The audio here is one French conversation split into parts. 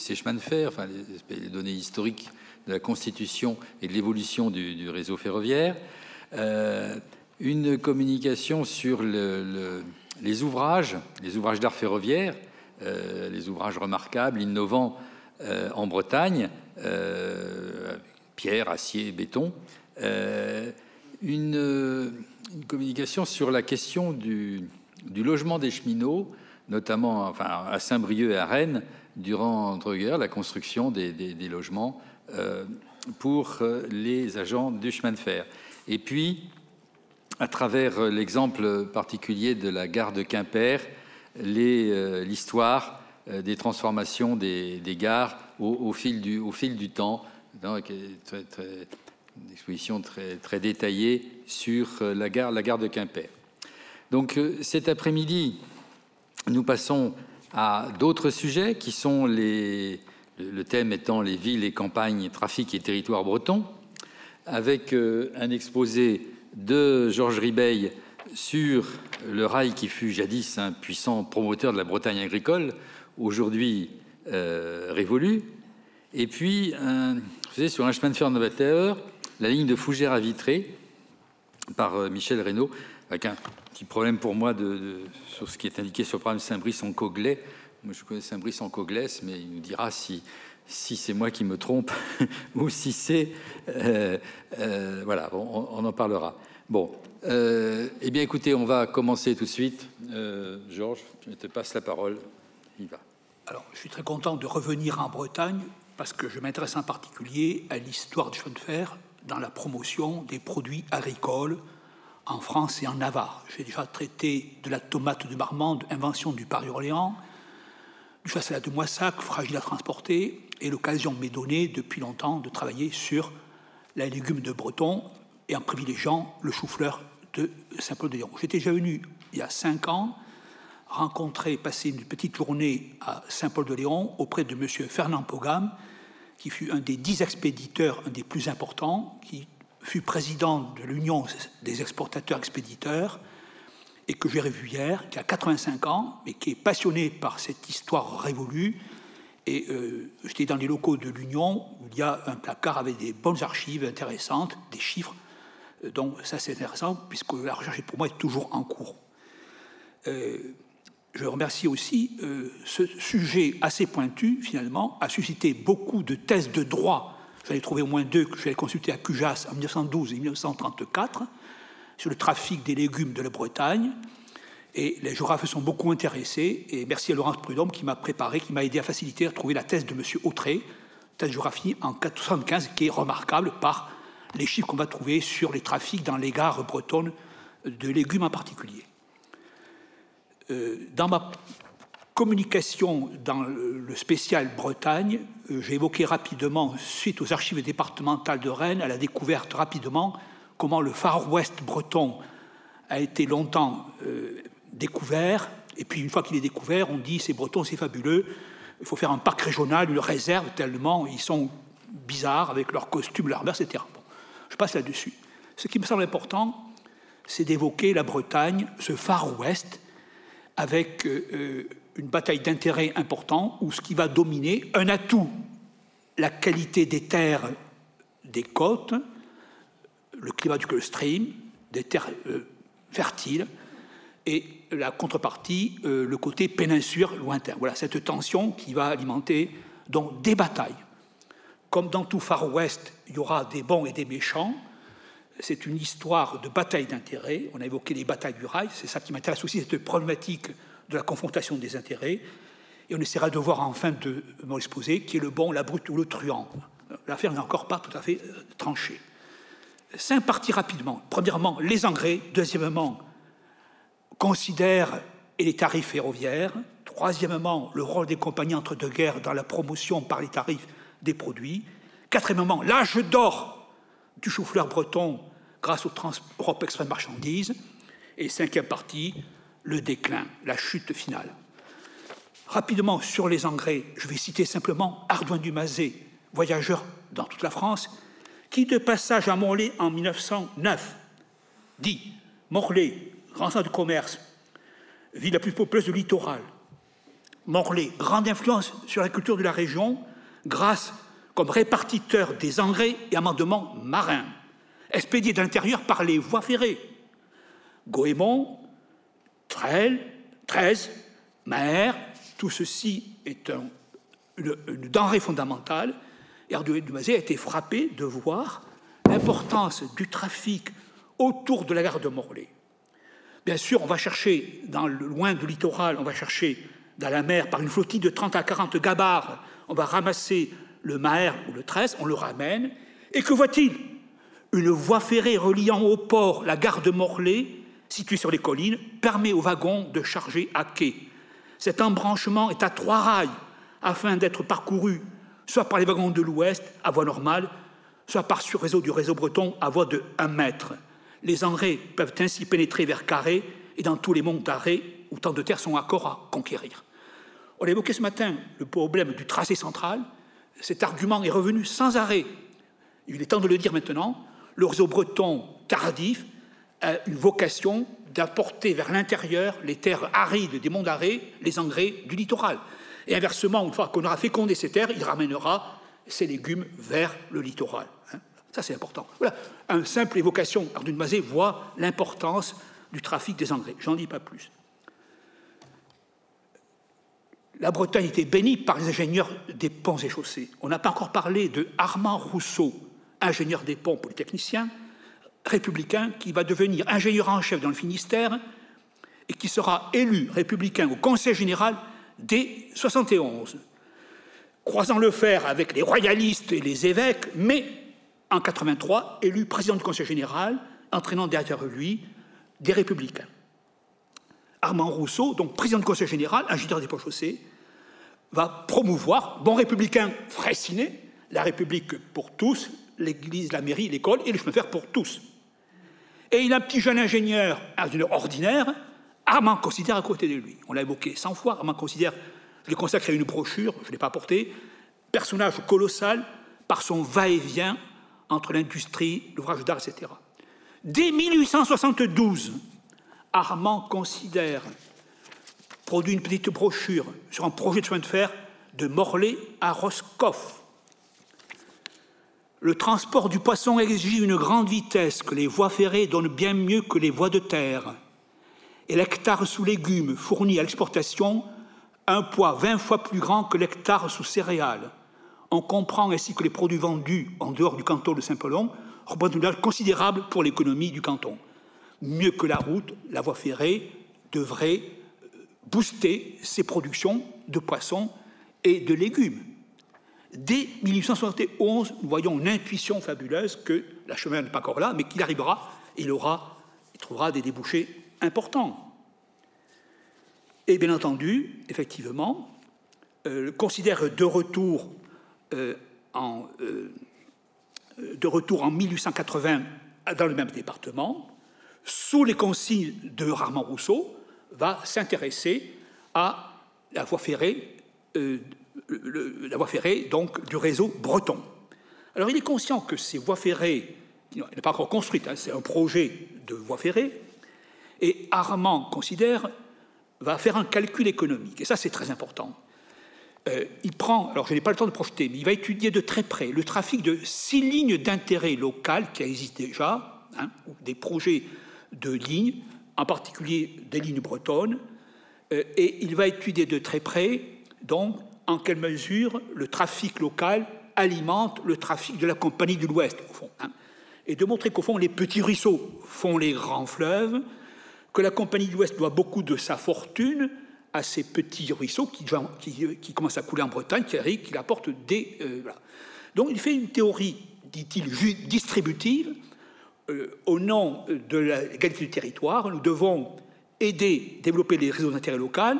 ces chemins de fer, enfin les, données historiques de la constitution et de l'évolution du, réseau ferroviaire. une communication sur les ouvrages, les ouvrages d'art ferroviaire, les ouvrages remarquables, innovants en Bretagne, pierre, acier, béton. Une, communication sur la question du, logement des cheminots, notamment enfin, à Saint-Brieuc et à Rennes, durant entre la construction des, logements euh, pour euh, les agents du chemin de fer. Et puis, à travers l'exemple particulier de la gare de Quimper, euh, l'histoire des transformations des, gares au, fil du, au fil du temps, donc, très, très, une exposition très, très détaillée sur euh, la gare, la gare de Quimper. Donc euh, cet après-midi, nous passons à d'autres sujets qui sont les, le thème étant les villes et campagnes, trafic et territoires bretons, avec euh, un exposé de Georges Ribeil sur le rail qui fut jadis un puissant promoteur de la Bretagne agricole, aujourd'hui révolu, et puis sur un chemin de fer novateur la ligne de Fougères à Vitré par euh, Michel Reynaud, avec un problème pour moi de, sur ce qui est indiqué sur le programme Saint-Brice en Coglet. Moi, je connais Saint-Brice en Coglès, mais il nous dira si, si c'est moi qui me trompe ou si c'est. Euh, euh, voilà, on, en parlera. Bon, eh bien, écoutez, on va commencer tout de suite. Georges, je te passe la parole. Il va. Alors, je suis très content de revenir en Bretagne parce que je m'intéresse en particulier à l'histoire du chemin de fer dans la promotion des produits agricoles en France et en Navarre. J'ai déjà traité de la tomate de Marmande, invention du Paris-Orléans, du chasselas de Moissac, fragile à transporter, et l'occasion m'est donnée depuis longtemps de travailler sur la légume de Breton et en privilégiant le chou-fleur de Saint-Paul-de-Léon. J'étais déjà venu il y a cinq ans rencontrer, passer une petite journée à Saint-Paul-de-Léon auprès de M. Fernand Pogam, qui fut un des dix expéditeurs, un des plus importants, qui fut président de l'Union des exportateurs expéditeurs, et que j'ai revu hier, qui a 85 ans, mais qui est passionné par cette histoire révolue. Et euh, j'étais dans les locaux de l'Union, où il y a un placard avec des bonnes archives intéressantes, des chiffres. Euh, donc ça c'est intéressant, puisque la recherche pour moi est toujours en cours. Euh, je remercie aussi ce sujet assez pointu, finalement, a suscité beaucoup de thèses de droit. J'en ai trouvé au moins deux que je vais consulter à Cujas en 1912 et 1934 sur le trafic des légumes de la Bretagne. Et les géographes sont beaucoup intéressés. Et merci à Laurence Prudhomme qui m'a préparé, qui m'a aidé à faciliter à trouver la thèse de M. Autré, thèse de géographie en 1975, qui est remarquable par les chiffres qu'on va trouver sur les trafics dans les gares bretonnes de légumes en particulier. Euh, dans ma communication dans le spécial Bretagne, euh, j'ai évoqué rapidement, suite aux archives départementales de Rennes, à la découverte rapidement comment le Far West breton a été longtemps euh, découvert. Et puis une fois qu'il est découvert, on dit c'est breton, c'est fabuleux. Il faut faire un parc régional, une réserve, tellement ils sont bizarres avec leurs costumes, leurs mers, etc. je passe là-dessus. Ce qui me semble important, c'est d'évoquer la Bretagne, ce Far West, avec euh, une bataille d'intérêts important où ce qui va dominer, un atout, la qualité des terres des côtes, le climat du Gulf Stream, des terres euh, fertiles, et la contrepartie, le côté péninsulaire lointain. Voilà cette tension qui va alimenter donc des batailles. Comme dans tout Far West, il y aura des bons et des méchants. C'est une histoire de bataille d'intérêts. On a évoqué les batailles du rail. C'est ça qui m'intéresse aussi, cette problématique de la confrontation des intérêts. Et on essaiera de voir enfin de m'exposer qui est le bon, la brute ou le truand. L'affaire n'est encore pas tout à fait euh, tranchée. Cinq parties rapidement. Premièrement, les engrais. Deuxièmement, considère et les tarifs ferroviaires. Troisièmement, le rôle des compagnies entre deux guerres dans la promotion par les tarifs des produits. Quatrièmement, l'âge d'or du chou-fleur breton grâce au transport express de marchandises. Et cinquième partie, le déclin, la chute finale. Rapidement sur les engrais, je vais citer simplement Ardouin Dumazet, voyageur dans toute la France, qui de passage à Morlaix en 1909 dit Morlaix, grand centre de commerce, ville la plus populeuse du littoral. Morlaix, grande influence sur la culture de la région, grâce comme répartiteur des engrais et amendements marins, expédiés de l'intérieur par les voies ferrées. Goémon, 13, Maher, tout ceci est une, denrée fondamentale. Et Arduin Dumazet a été frappé de voir l'importance du trafic autour de la gare de Morlaix. Bien sûr, on va chercher, dans le, loin du littoral, on va chercher dans la mer par une flottille de 30 à 40 gabarres, on va ramasser le Maher ou le 13, on le ramène. Et que voit-il? Une voie ferrée reliant au port la gare de Morlaix situé sur les collines, permet aux wagons de charger à quai. Cet embranchement est à trois rails afin d'être parcouru soit par les wagons de l'Ouest à voie normale, soit par sur réseau du réseau breton à voie de 1 mètre. Les engrais peuvent ainsi pénétrer vers Carré et dans tous les monts d'arrêt où tant de terres sont encore à conquérir. On a évoqué ce matin le problème du tracé central. Cet argument est revenu sans arrêt. Il est temps de le dire maintenant. Le réseau breton tardif une vocation d'apporter vers l'intérieur les terres arides des monts d'arrêt, les engrais du littoral. Et inversement, une fois qu'on aura fécondé ces terres, il ramènera ces légumes vers le littoral. Hein. Ça, c'est important. Voilà, une simple évocation. Arnaud Mazet voit l'importance du trafic des engrais. J'en dis pas plus. La Bretagne était bénie par les ingénieurs des ponts et chaussées. On n'a pas encore parlé de Armand Rousseau, ingénieur des ponts polytechnicien, républicain qui va devenir ingénieur en chef dans le Finistère et qui sera élu républicain au Conseil général dès 71, croisant le fer avec les royalistes et les évêques, mais en 83 élu président du Conseil général, entraînant derrière lui des républicains. Armand Rousseau, donc président du Conseil général, ingénieur des ponts chaussées, va promouvoir, bon républicain fraissiné, la République pour tous, l'Église, la mairie, l'école et le chemin de fer pour tous. Et il a un petit jeune ingénieur, ingénieur ordinaire, Armand considère à côté de lui. On l'a évoqué 100 fois, Armand considère, je l'ai consacré une brochure, je ne l'ai pas apporté, personnage colossal par son va-et-vient entre l'industrie, l'ouvrage d'art, etc. Dès 1872, Armand considère, produit une petite brochure sur un projet de chemin de fer de Morlaix à Roscoff, le transport du poisson exige une grande vitesse que les voies ferrées donnent bien mieux que les voies de terre. Et l'hectare sous légumes fournit à l'exportation un poids vingt fois plus grand que l'hectare sous céréales. On comprend ainsi que les produits vendus en dehors du canton de Saint-Polon représentent une considérable pour l'économie du canton. Mieux que la route, la voie ferrée devrait booster ses productions de poissons et de légumes. Dès 1871, nous voyons une intuition fabuleuse que la chemin n'est pas encore là, mais qu'il arrivera, il aura, il trouvera des débouchés importants. Et bien entendu, effectivement, euh, considère de retour, euh, en, euh, de retour en 1880 dans le même département, sous les consignes de Armand Rousseau, va s'intéresser à la voie ferrée la voie ferrée donc du réseau breton. Alors il est conscient que ces voies ferrées, elle n'est pas encore construite, hein, c'est un projet de voie ferrée, et Armand considère, va faire un calcul économique, et ça c'est très important. Euh, il prend, alors je n'ai pas le temps de projeter, mais il va étudier de très près le trafic de six lignes d'intérêt local qui existent déjà, hein, des projets de lignes, en particulier des lignes bretonnes, euh, et il va étudier de très près donc en quelle mesure le trafic local alimente le trafic de la Compagnie de l'Ouest, au fond. Hein. et de montrer qu'au fond, les petits ruisseaux font les grands fleuves, que la Compagnie de l'Ouest doit beaucoup de sa fortune à ces petits ruisseaux qui, commencent à couler en Bretagne, qui, qui apportent des... Euh, Donc il fait une théorie, dit-il, distributive. Euh, au nom de l'égalité du territoire, nous devons aider, développer les réseaux d'intérêt local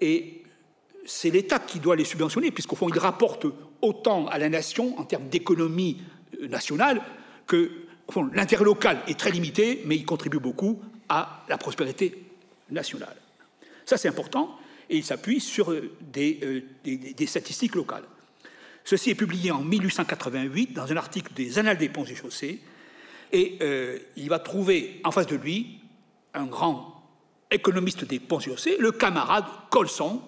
et c'est l'État qui doit les subventionner, puisqu'au fond, il rapporte autant à la nation en termes d'économie euh, nationale que l'intérêt local est très limité, mais il contribue beaucoup à la prospérité nationale. Ça, c'est important, et il s'appuie sur euh, euh, des, statistiques locales. Ceci est publié en 1888 dans un article des Annales des ponts et chaussées, et il va trouver en face de lui un grand économiste des ponts et chaussées, le camarade Colson,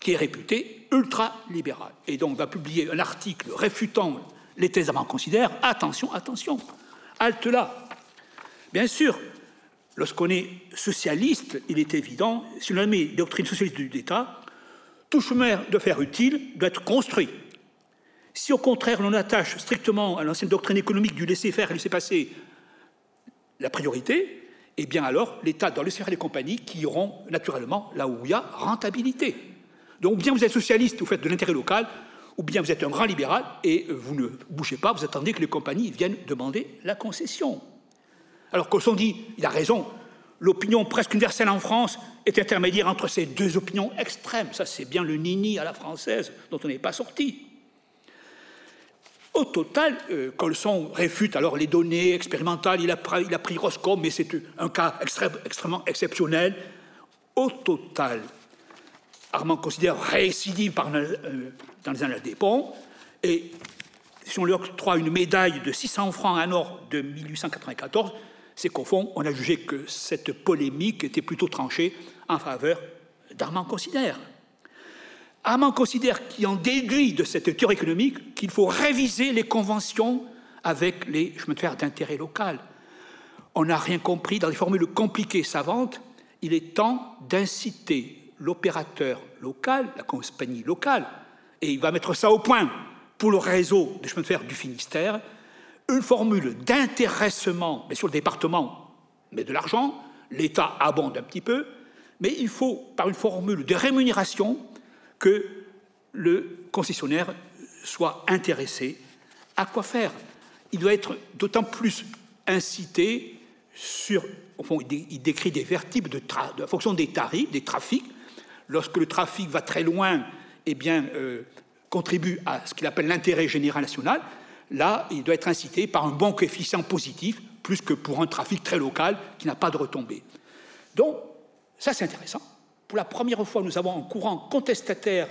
qui est réputé ultra-libéral. Et donc va publier un article réfutant les thèses avant considère. Attention, attention, halte là. Bien sûr, lorsqu'on est socialiste, il est évident, si l'on met doctrine socialiste d'État, tout chemin de faire utile doit être construit. Si au contraire l'on attache strictement à l'ancienne doctrine économique du laisser-faire et laisser-passer la priorité, eh bien alors l'État doit laisser faire les compagnies qui iront naturellement là où il y a rentabilité. Donc bien vous êtes socialiste, vous faites de l'intérêt local, ou bien vous êtes un grand libéral et vous ne bougez pas, vous attendez que les compagnies viennent demander la concession. Alors qu'on dit, il a raison, l'opinion presque universelle en France est intermédiaire entre ces deux opinions extrêmes. Ça, c'est bien le nini à la française dont on n'est pas sorti. Au total, euh, Colson réfute alors les données expérimentales, il a, pris, il a pris Roscoe, mais c'est un cas extrêmement exceptionnel. Au total, Armand considère récidive euh, dans les annales des ponts, et si on lui octroie une médaille de 600 francs à or de 1894, c'est qu'au fond, on a jugé que cette polémique était plutôt tranchée en faveur d'Armand considère. Armand considère qu'il en déduit de cette théorie économique qu'il faut réviser les conventions avec les chemins de fer d'intérêt local. On n'a rien compris dans des formules compliquées savantes. Il est temps d'inciter l'opérateur local, la compagnie locale, et il va mettre ça au point pour le réseau des chemins de fer du Finistère, une formule d'intéressement, mais sur le département, mais de l'argent, l'État abonde un petit peu, mais il faut, par une formule de rémunération, que le concessionnaire soit intéressé à quoi faire. Il doit être d'autant plus incité sur, au il décrit des vertibles de, de fonction des tarifs, des trafics. Lorsque le trafic va très loin, eh bien, euh, contribue à ce qu'il appelle l'intérêt général national. Là, il doit être incité par un bon coefficient positif, plus que pour un trafic très local qui n'a pas de retombées. Donc, ça c'est intéressant. Pour la première fois, nous avons un courant contestataire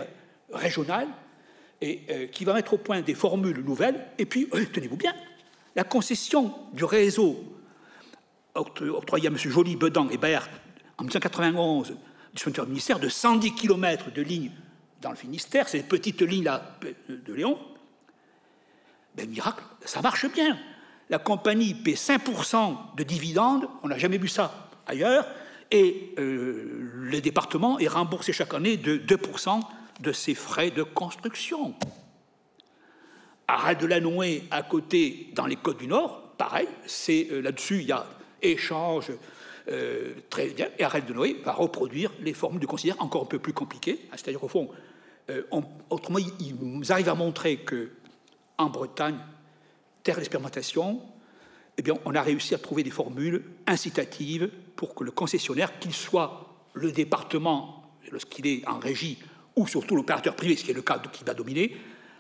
régional euh, qui va mettre au point des formules nouvelles. Et puis, euh, tenez-vous bien, la concession du réseau octroyée à M. Joly, Bedan et Baert en 1991 du ministère de 110 km de lignes dans le Finistère, ces petites lignes-là de Léon, ben, miracle, ça marche bien. La compagnie paie 5% de dividendes, on n'a jamais vu ça ailleurs, et euh, le département est remboursé chaque année de 2% de ses frais de construction. À de la Nouée, à côté, dans les Côtes du Nord, pareil, c'est euh, là-dessus, il y a échange euh, très bien, et Arrêt de Noé va reproduire les formules de considère encore un peu plus compliquées, c'est-à-dire au fond, autrement, il, nous arrive à montrer que en Bretagne, terre d'expérimentation, eh on a réussi à trouver des formules incitatives pour que le concessionnaire, qu'il soit le département lorsqu'il est en régie, ou surtout l'opérateur privé, ce qui est le cas qui va dominer,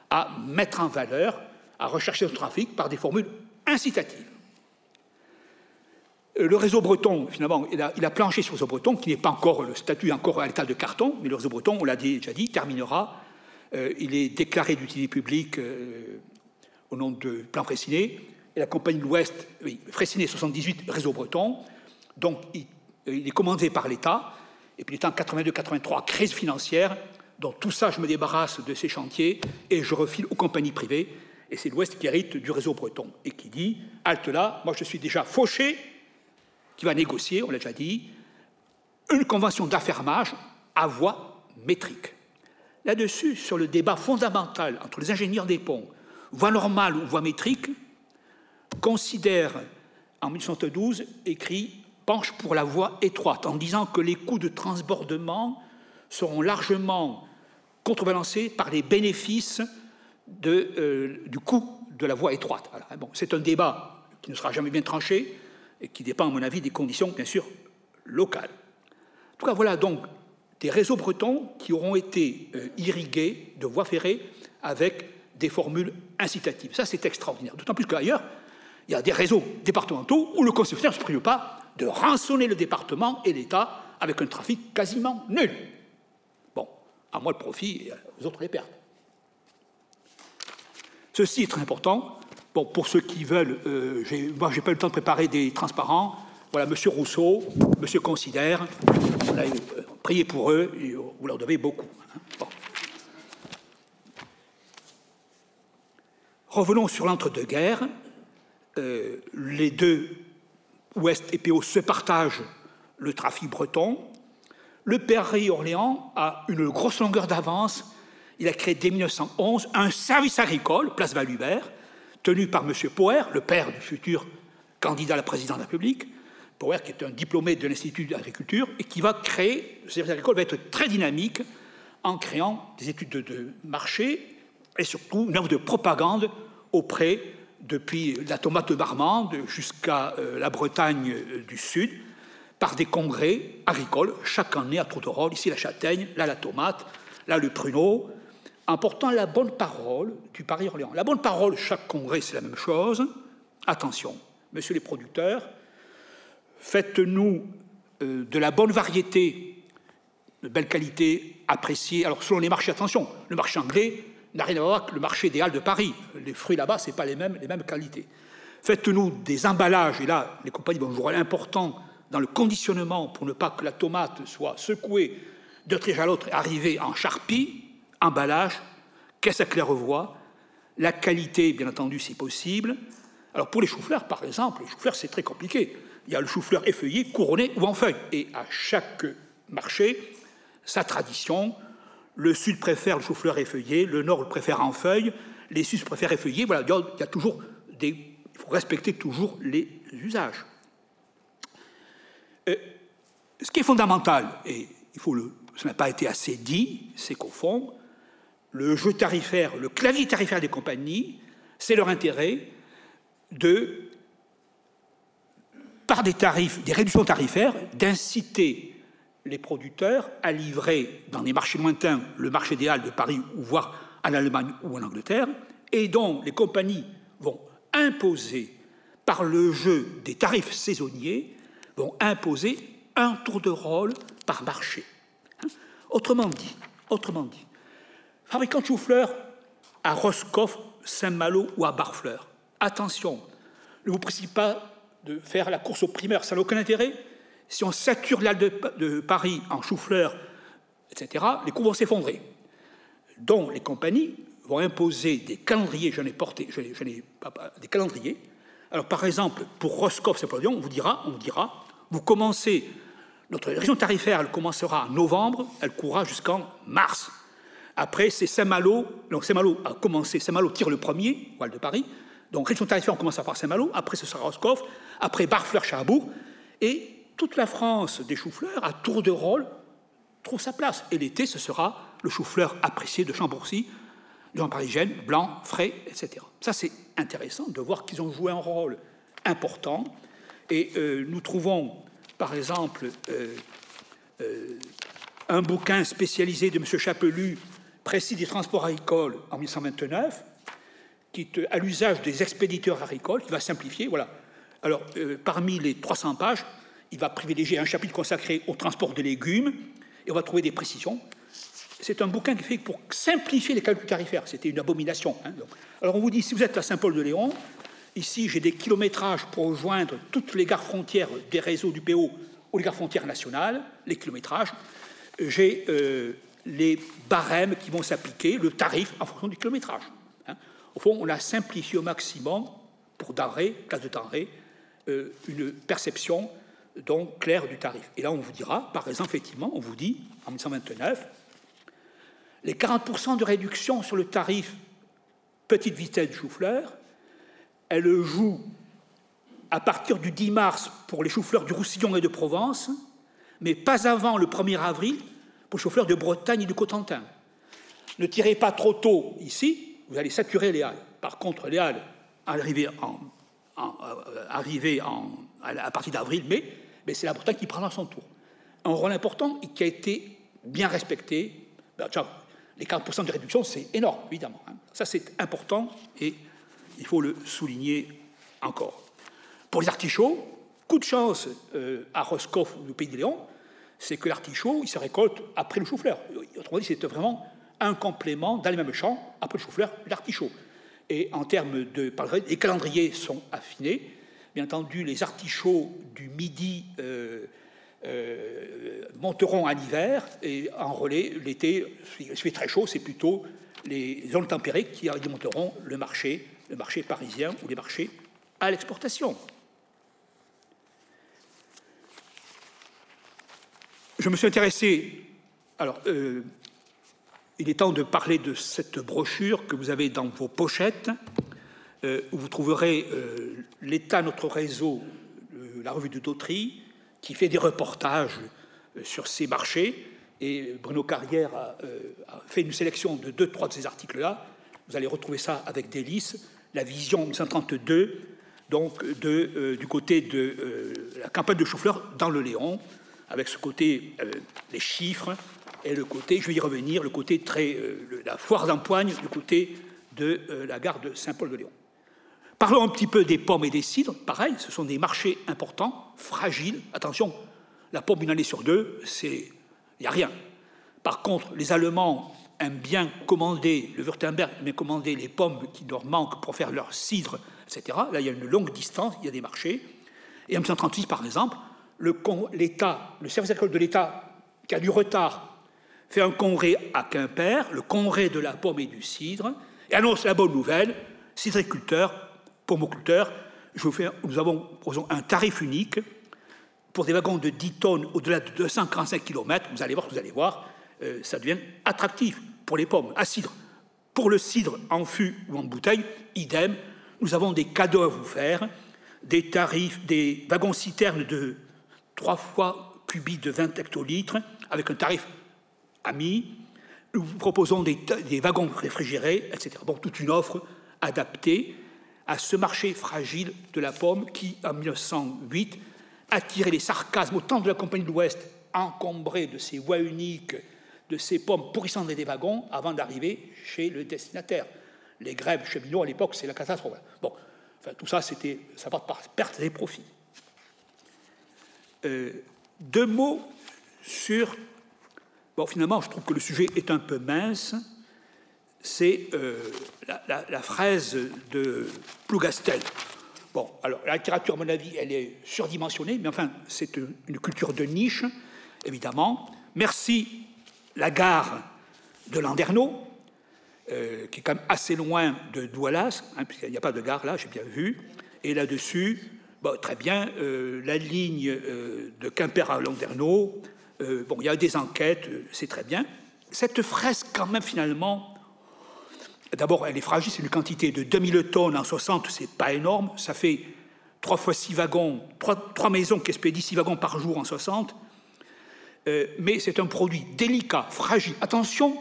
à mettre en valeur, à rechercher le trafic par des formules incitatives. Euh, le réseau breton, finalement, il a, planché sur le réseau breton, qui n'est pas encore, le statut encore à l'état de carton, mais le réseau breton, on l'a déjà dit, terminera. Euh, il est déclaré d'utilité publique euh, au nom de Plan Fraissinet, et la compagnie de l'Ouest, oui, Fraissinet 78, réseau breton, donc il, est commandé par l'État, et puis est en 82-83, crise financière, donc tout ça, je me débarrasse de ces chantiers et je refile aux compagnies privées, et c'est l'Ouest qui hérite du réseau breton, et qui dit, halte là, moi je suis déjà fauché, qui va négocier, on l'a déjà dit, une convention d'affermage à voie métrique. Là-dessus, sur le débat fondamental entre les ingénieurs des ponts voie normale ou voie métrique, considère en 1812 écrit penche pour la voie étroite en disant que les coûts de transbordement seront largement contrebalancés par les bénéfices euh, du coût de la voie étroite. Bon, c'est un débat qui ne sera jamais bien tranché et qui dépend, à mon avis, des conditions, bien sûr, locales. En tout cas, voilà donc des réseaux bretons qui auront été euh, irrigués de voies ferrées avec des formules incitatives. Ça, c'est extraordinaire. D'autant plus qu'ailleurs, il y a des réseaux départementaux où le concessionnaire ne se préoccupe pas de rançonner le département et l'État avec un trafic quasiment nul. Bon, à moi le profit et aux autres les pertes. Ceci est très important. Bon, pour ceux qui veulent, euh, moi, j'ai pas eu le temps de préparer des transparents. Voilà, Monsieur Rousseau, Monsieur Considère, euh, priez pour eux, vous leur devez beaucoup. Hein. Revenons sur l'entre-deux-guerres. Euh, les deux, Ouest et PO, se partagent le trafic breton. Le PRI Orléans a une grosse longueur d'avance. Il a créé dès 1911 un service agricole, place Valubert, tenu par M. Poer, le père du futur candidat à la présidence de la République. Poer, qui est un diplômé de l'Institut d'agriculture et qui va créer, le service agricole va être très dynamique en créant des études de, marché et surtout une œuvre de propagande auprès, depuis la tomate de Marmande jusqu'à euh, la Bretagne euh, du Sud, par des congrès agricoles, chaque année à rôle, ici la châtaigne, là la tomate, là le pruneau, en portant la bonne parole du Paris-Orléans. La bonne parole, chaque congrès, c'est la même chose. Attention, messieurs les producteurs, faites-nous euh, de la bonne variété, de belle qualité, appréciée. Alors, selon les marchés, attention, le marché anglais n'a rien à voir avec le marché idéal de Paris. Les fruits là-bas, ce n'est pas les mêmes, les mêmes qualités. Faites-nous des emballages, et là, les compagnies vont jouer important dans le conditionnement pour ne pas que la tomate soit secouée d'un triage à l'autre et arrivée en charpie, emballage, caisse à claire-voie, la qualité, bien entendu, si possible. Alors pour les choux-fleurs, par exemple, les choux-fleurs, c'est très compliqué. Il y a le chou-fleur effeuillé, couronné ou en feuille. Et à chaque marché, sa tradition. Le sud préfère le chou-fleur effeuillé, le nord le préfère en feuille, les sud préfèrent effeuillé. Voilà, il y a toujours des. Il faut respecter toujours les usages. Euh, ce qui est fondamental, et il faut le, ça n'a pas été assez dit, c'est qu'au fond, le jeu tarifaire, le clavier tarifaire des compagnies, c'est leur intérêt de, par des tarifs, des réductions tarifaires, d'inciter les producteurs à livrer dans des marchés lointains, le marché idéal de Paris, ou voire en Allemagne ou en Angleterre, et dont les compagnies vont imposer, par le jeu des tarifs saisonniers, vont imposer un tour de rôle par marché. Hein? autrement dit, autrement dit, fabricant de chou-fleurs à Roscoff, Saint-Malo ou à Barfleur, attention, ne vous précipitez pas de faire la course aux primeurs, ça n'a aucun intérêt. Si on sature l'âle de, Paris en chou-fleurs, etc., les coûts vont s'effondrer. Donc les compagnies vont imposer des calendriers, j'en ai porté, je, n'ai pas, des calendriers. Alors par exemple, pour Roscoff, Saint-Paul-de-Lyon, on vous dira, on vous dira, vous commencez, notre région tarifaire, elle commencera en novembre, elle courra jusqu'en mars. Après, c'est Saint-Malo, donc Saint-Malo a commencé, Saint-Malo tire le premier, voile de Paris, donc région tarifaire, on commence à voir Saint-Malo, après ce sera Roscoff, après Barfleur-Cherbourg, et toute la France des choux-fleurs, à tour de rôle, trouve sa place. Et l'été, ce sera le chou-fleur apprécié de Chambourcy, Jean Parisienne, blanc, frais, etc. Ça, c'est intéressant de voir qu'ils ont joué un rôle important. Et euh, nous trouvons, par exemple, euh, euh, un bouquin spécialisé de M. Chapelu, précis des transports agricoles en 1929, qui est à l'usage des expéditeurs agricoles, qui va simplifier. Voilà. Alors, parmi les 300 pages, il va privilégier un chapitre consacré au transport de légumes, et on va trouver des précisions. C'est un bouquin qui fait pour simplifier les calculs tarifaires. C'était une abomination. Hein, Alors on vous dit, si vous êtes à Saint-Paul-de-Léon, ici j'ai des kilométrages pour rejoindre toutes les gares frontières des réseaux du PO ou les gares frontières nationales, les kilométrages. J'ai euh, les barèmes qui vont s'appliquer, le tarif en fonction du kilométrage. Hein. Au fond, on a simplifié au maximum, pour denrées, classe de denrées, euh, une perception donc clair du tarif. Et là, on vous dira, par exemple, effectivement, on vous dit, en 1929, les 40% de réduction sur le tarif petite vitesse chou-fleur, elle joue à partir du 10 mars pour les choux-fleurs du Roussillon et de Provence, mais pas avant le 1er avril pour les choux-fleurs de Bretagne et du Cotentin. Ne tirez pas trop tôt ici, vous allez saturer les halles. Par contre, les halles arrivées euh, à partir d'avril-mai, mais c'est la Bretagne qui prendra son tour. Un rôle important et qui a été bien respecté. Ben, les 40% de réduction, c'est énorme, évidemment. Hein. Ça, c'est important et il faut le souligner encore. Pour les artichauts, coup de chance euh, à Roscoff ou au Pays de Léon, c'est que l'artichaut, il se récolte après le chou-fleur. Autrement dit, c'est vraiment un complément dans les mêmes champs, après le chou-fleur, l'artichaut. Et en termes de. Les calendriers sont affinés. Bien entendu, les artichauts du midi euh, euh, monteront à l'hiver et en relais, l'été, il fait très chaud, c'est plutôt les zones tempérées qui alimenteront le marché le marché parisien ou les marchés à l'exportation. Je me suis intéressé. Alors, euh, il est temps de parler de cette brochure que vous avez dans vos pochettes, euh, où vous trouverez euh, l'état de notre réseau, la revue de Dautry, qui fait des reportages sur ces marchés. Et Bruno Carrière a, fait une sélection de deux, trois de ces articles-là. Vous allez retrouver ça avec délice. La vision 1932, donc du côté de la campagne de Chauffleur dans le Léon, avec ce côté, euh, les chiffres, et le côté, je vais y revenir, le côté très, euh, la foire d'empoigne du côté de euh, la gare de Saint-Paul-de-Léon. Parlons un petit peu des pommes et des cidres. Pareil, ce sont des marchés importants, fragiles. Attention, la pomme une année sur deux, c'est il n'y a rien. Par contre, les Allemands aiment bien commander, le Württemberg aime commander les pommes qui leur manquent pour faire leur cidre, etc. Là, il y a une longue distance, il y a des marchés. Et en 1936, par exemple, l'État, le, service agricole de l'État, qui a du retard, fait un congrès à Quimper, le congrès de la pomme et du cidre, et annonce la bonne nouvelle cidriculteurs, pommoculteurs, je vous fais, nous avons un tarif unique pour des wagons de 10 tonnes au-delà de 245 km. Vous allez voir, vous allez voir, euh, ça devient attractif pour les pommes à cidre. Pour le cidre en fût ou en bouteille, idem, nous avons des cadeaux à vous faire, des tarifs, des wagons citernes de trois fois cubiques de 20 hectolitres, avec un tarif ami. Nous vous proposons des, wagons réfrigérés, etc. Bon, toute une offre adaptée à ce marché fragile de la pomme qui, en 1908, attirait les sarcasmes autant de la Compagnie de l'Ouest, encombrée de ses voies uniques, de ses pommes pourrissantes des wagons, avant d'arriver chez le destinataire. Les grèves cheminots, à l'époque, c'est la catastrophe. Bon, enfin, tout ça, c'était, ça part par perte des profits. Euh, deux mots sur. Bon, finalement, je trouve que le sujet est un peu mince. C'est euh, la, fraise de Plougastel. Bon, alors la littérature, à mon avis, elle est surdimensionnée, mais enfin, c'est une, culture de niche, évidemment. Merci la gare de Landerneau, euh, qui est quand même assez loin de Doualas, hein, puisqu'il n'y a pas de gare là, j'ai bien vu. Et là-dessus, très bien, euh, la ligne euh, de Quimper à Landerneau, euh, bon, il y a des enquêtes, c'est très bien. Cette fresque, quand même, finalement, d'abord, elle est fragile, c'est une quantité de 2000 tonnes en 60, c'est pas énorme, ça fait 3 fois 6 wagons, 3, maisons qui expédient 6 wagons par jour en 60, mais c'est un produit délicat, fragile. Attention,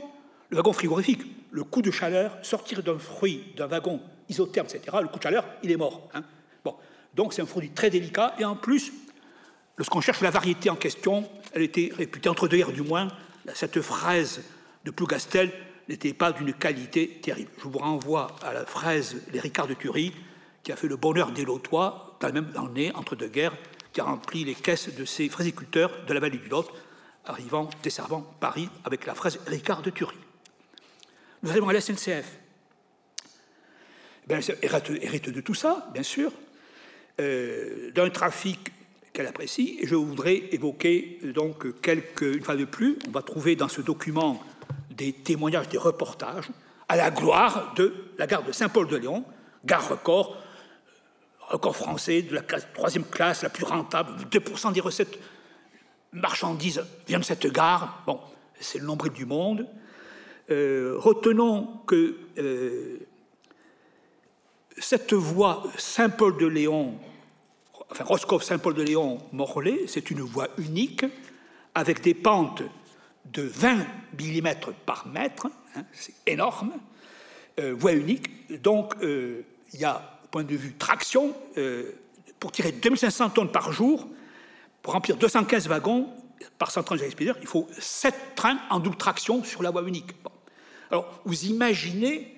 le wagon frigorifique, le coup de chaleur, sortir d'un fruit, d'un wagon isotherme, etc., le coup de chaleur, il est mort. Hein. Donc c'est un produit très délicat. Et en plus, lorsqu'on cherche la variété en question, elle était réputée, entre deux guerres du moins, cette fraise de Plougastel n'était pas d'une qualité terrible. Je vous renvoie à la fraise Les Ricards de Thury, qui a fait le bonheur des Lotois dans la même année, entre deux guerres, qui a rempli les caisses de ces fraisiculteurs de la vallée du Lot, arrivant, desservant Paris avec la fraise Ricard de Thury. Nous arrivons à la SNCF. Ben, hérite de tout ça, bien sûr, euh, d'un trafic qu'elle apprécie. Et je voudrais évoquer euh, donc quelques, une fois de plus, on va trouver dans ce document des témoignages, des reportages à la gloire de la gare de Saint-Paul-de-Léon, gare record, record français de la troisième classe, la plus rentable, 2% des recettes marchandises viennent de cette gare. Bon, c'est le nombril du monde. Euh, retenons que cette voie Saint-Paul-de-Léon enfin Roscoff Saint-Paul-de-Léon Morlaix, c'est une voie unique avec des pentes de 20 mm par mètre, hein, c'est énorme, euh, voie unique. Donc euh, il y a, point de vue traction, euh, pour tirer 2500 tonnes par jour, pour remplir 215 wagons par 130 expédieurs, il faut 7 trains en double traction sur la voie unique. Alors vous imaginez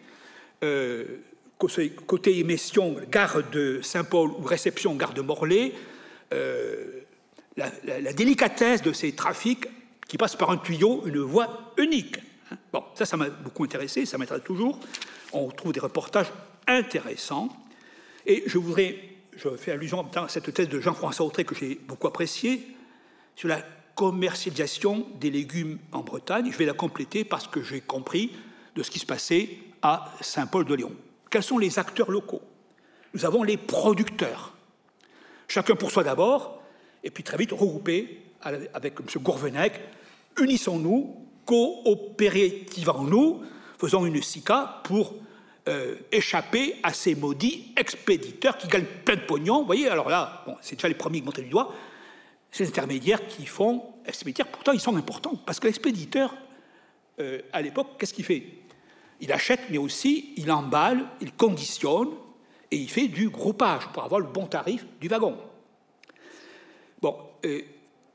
côté émission, gare de Saint-Paul ou réception, gare de Morlaix, euh, la, délicatesse de ces trafics qui passent par un tuyau, une voie unique. Hein. Bon, ça, ça m'a beaucoup intéressé, ça m'intéresse toujours. On trouve des reportages intéressants. Et je voudrais, je fais allusion à cette thèse de Jean-François Autré que j'ai beaucoup appréciée, sur la commercialisation des légumes en Bretagne. Je vais la compléter parce que j'ai compris de ce qui se passait à Saint-Paul-de-Léon. Quels sont les acteurs locaux? Nous avons les producteurs. Chacun pour soi d'abord, et puis très vite regroupé avec M. Gourvenec, unissons-nous, coopérativons-nous, faisons une SICA pour euh, échapper à ces maudits expéditeurs qui gagnent plein de pognon. Vous voyez, alors là, c'est déjà les premiers qui montrent du doigt, ces intermédiaires qui font expéditeurs, pourtant ils sont importants, parce que l'expéditeur, euh, à l'époque, qu'est-ce qu'il fait? Il achète, mais aussi il emballe, il conditionne, et il fait du groupage pour avoir le bon tarif du wagon. Bon, euh,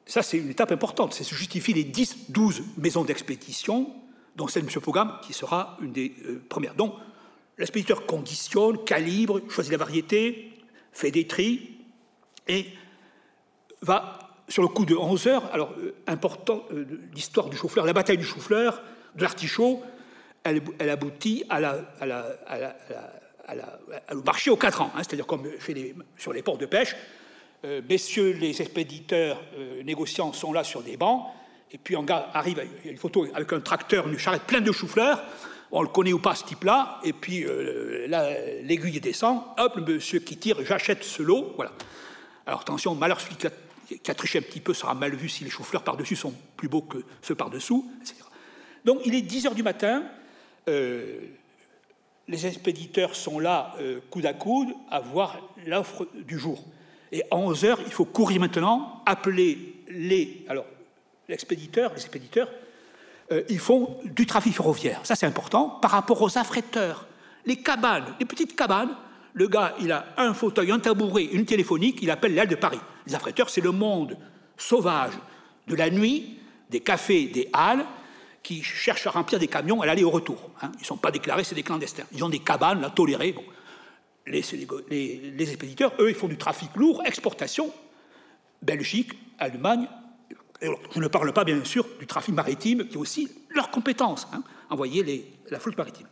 ça c'est une étape importante, c'est se justifier les 10-12 maisons d'expédition, dont celle de M. Pogam, qui sera une des premières. Donc, L'expéditeur conditionne, calibre, choisit la variété, fait des tris et va, sur le coup de 11 heures, alors euh, important, euh, l'histoire du chou-fleur, la bataille du chou-fleur, de l'artichaut, elle, aboutit à la, au marché aux 4 ans, hein, c'est-à-dire comme sur les ports de pêche. Euh, messieurs les expéditeurs négociants sont là sur des bancs, et puis un gars arrive, il y a une photo avec un tracteur, une charrette pleine de chou-fleurs, on le connaît ou pas ce type-là, et puis euh, l'aiguille descend, hop, le monsieur qui tire, j'achète ce lot, voilà. Alors attention, malheur celui qui a, triché un petit peu sera mal vu si les choux-fleurs par-dessus sont plus beaux que ceux par-dessous, etc. Donc il est 10 heures du matin, euh, les expéditeurs sont là, euh, coude à coude, à voir l'offre du jour. Et à 11 heures, il faut courir maintenant, appeler les, alors les expéditeurs, euh, ils font du trafic ferroviaire. Ça, c'est important par rapport aux affréteurs. Les cabanes, les petites cabanes, le gars, il a un fauteuil, un tabouret, une téléphonique, il appelle l'aile de Paris. Les affréteurs, c'est le monde sauvage de la nuit, des cafés, des halles, qui cherchent à remplir des camions à l'aller au retour. Hein. Ils ne sont pas déclarés, c'est des clandestins. Ils ont des cabanes, là, tolérées. Les, les, les, expéditeurs, eux, ils font du trafic lourd, exportation, Belgique, Allemagne, je ne parle pas, bien sûr, du trafic maritime, qui est aussi leur compétence, hein, envoyer la flotte maritime.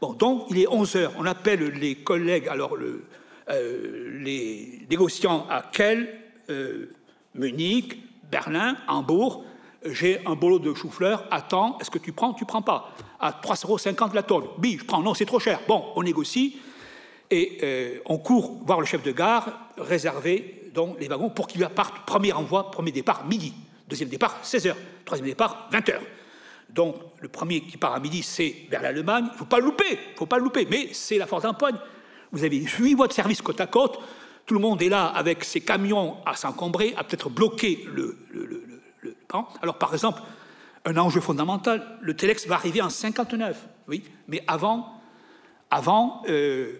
Bon, donc, il est 11 heures. On appelle les collègues, alors le, euh, les négociants à Kiel, euh, Munich, Berlin, Hambourg. J'ai un bolot de chou-fleur. Attends, est-ce que tu prends Tu prends pas? À 3,50 euros la tonne. Bi, je prends. Non, c'est trop cher. Bon, on négocie. Et euh, on court voir le chef de gare, réserver donc les wagons pour qu'il parte. Premier envoi, premier départ, midi. Deuxième départ, 16h. Troisième départ, 20h. Donc, le premier qui part à midi, c'est vers l'Allemagne. Il ne faut pas le louper, il faut pas louper, mais c'est la force d'empoigne. Vous avez huit voies de service côte à côte. Tout le monde est là avec ses camions à s'encombrer, à peut-être bloquer le, Alors, par exemple, un enjeu fondamental, le Telex va arriver en 59, oui, mais avant, avant euh,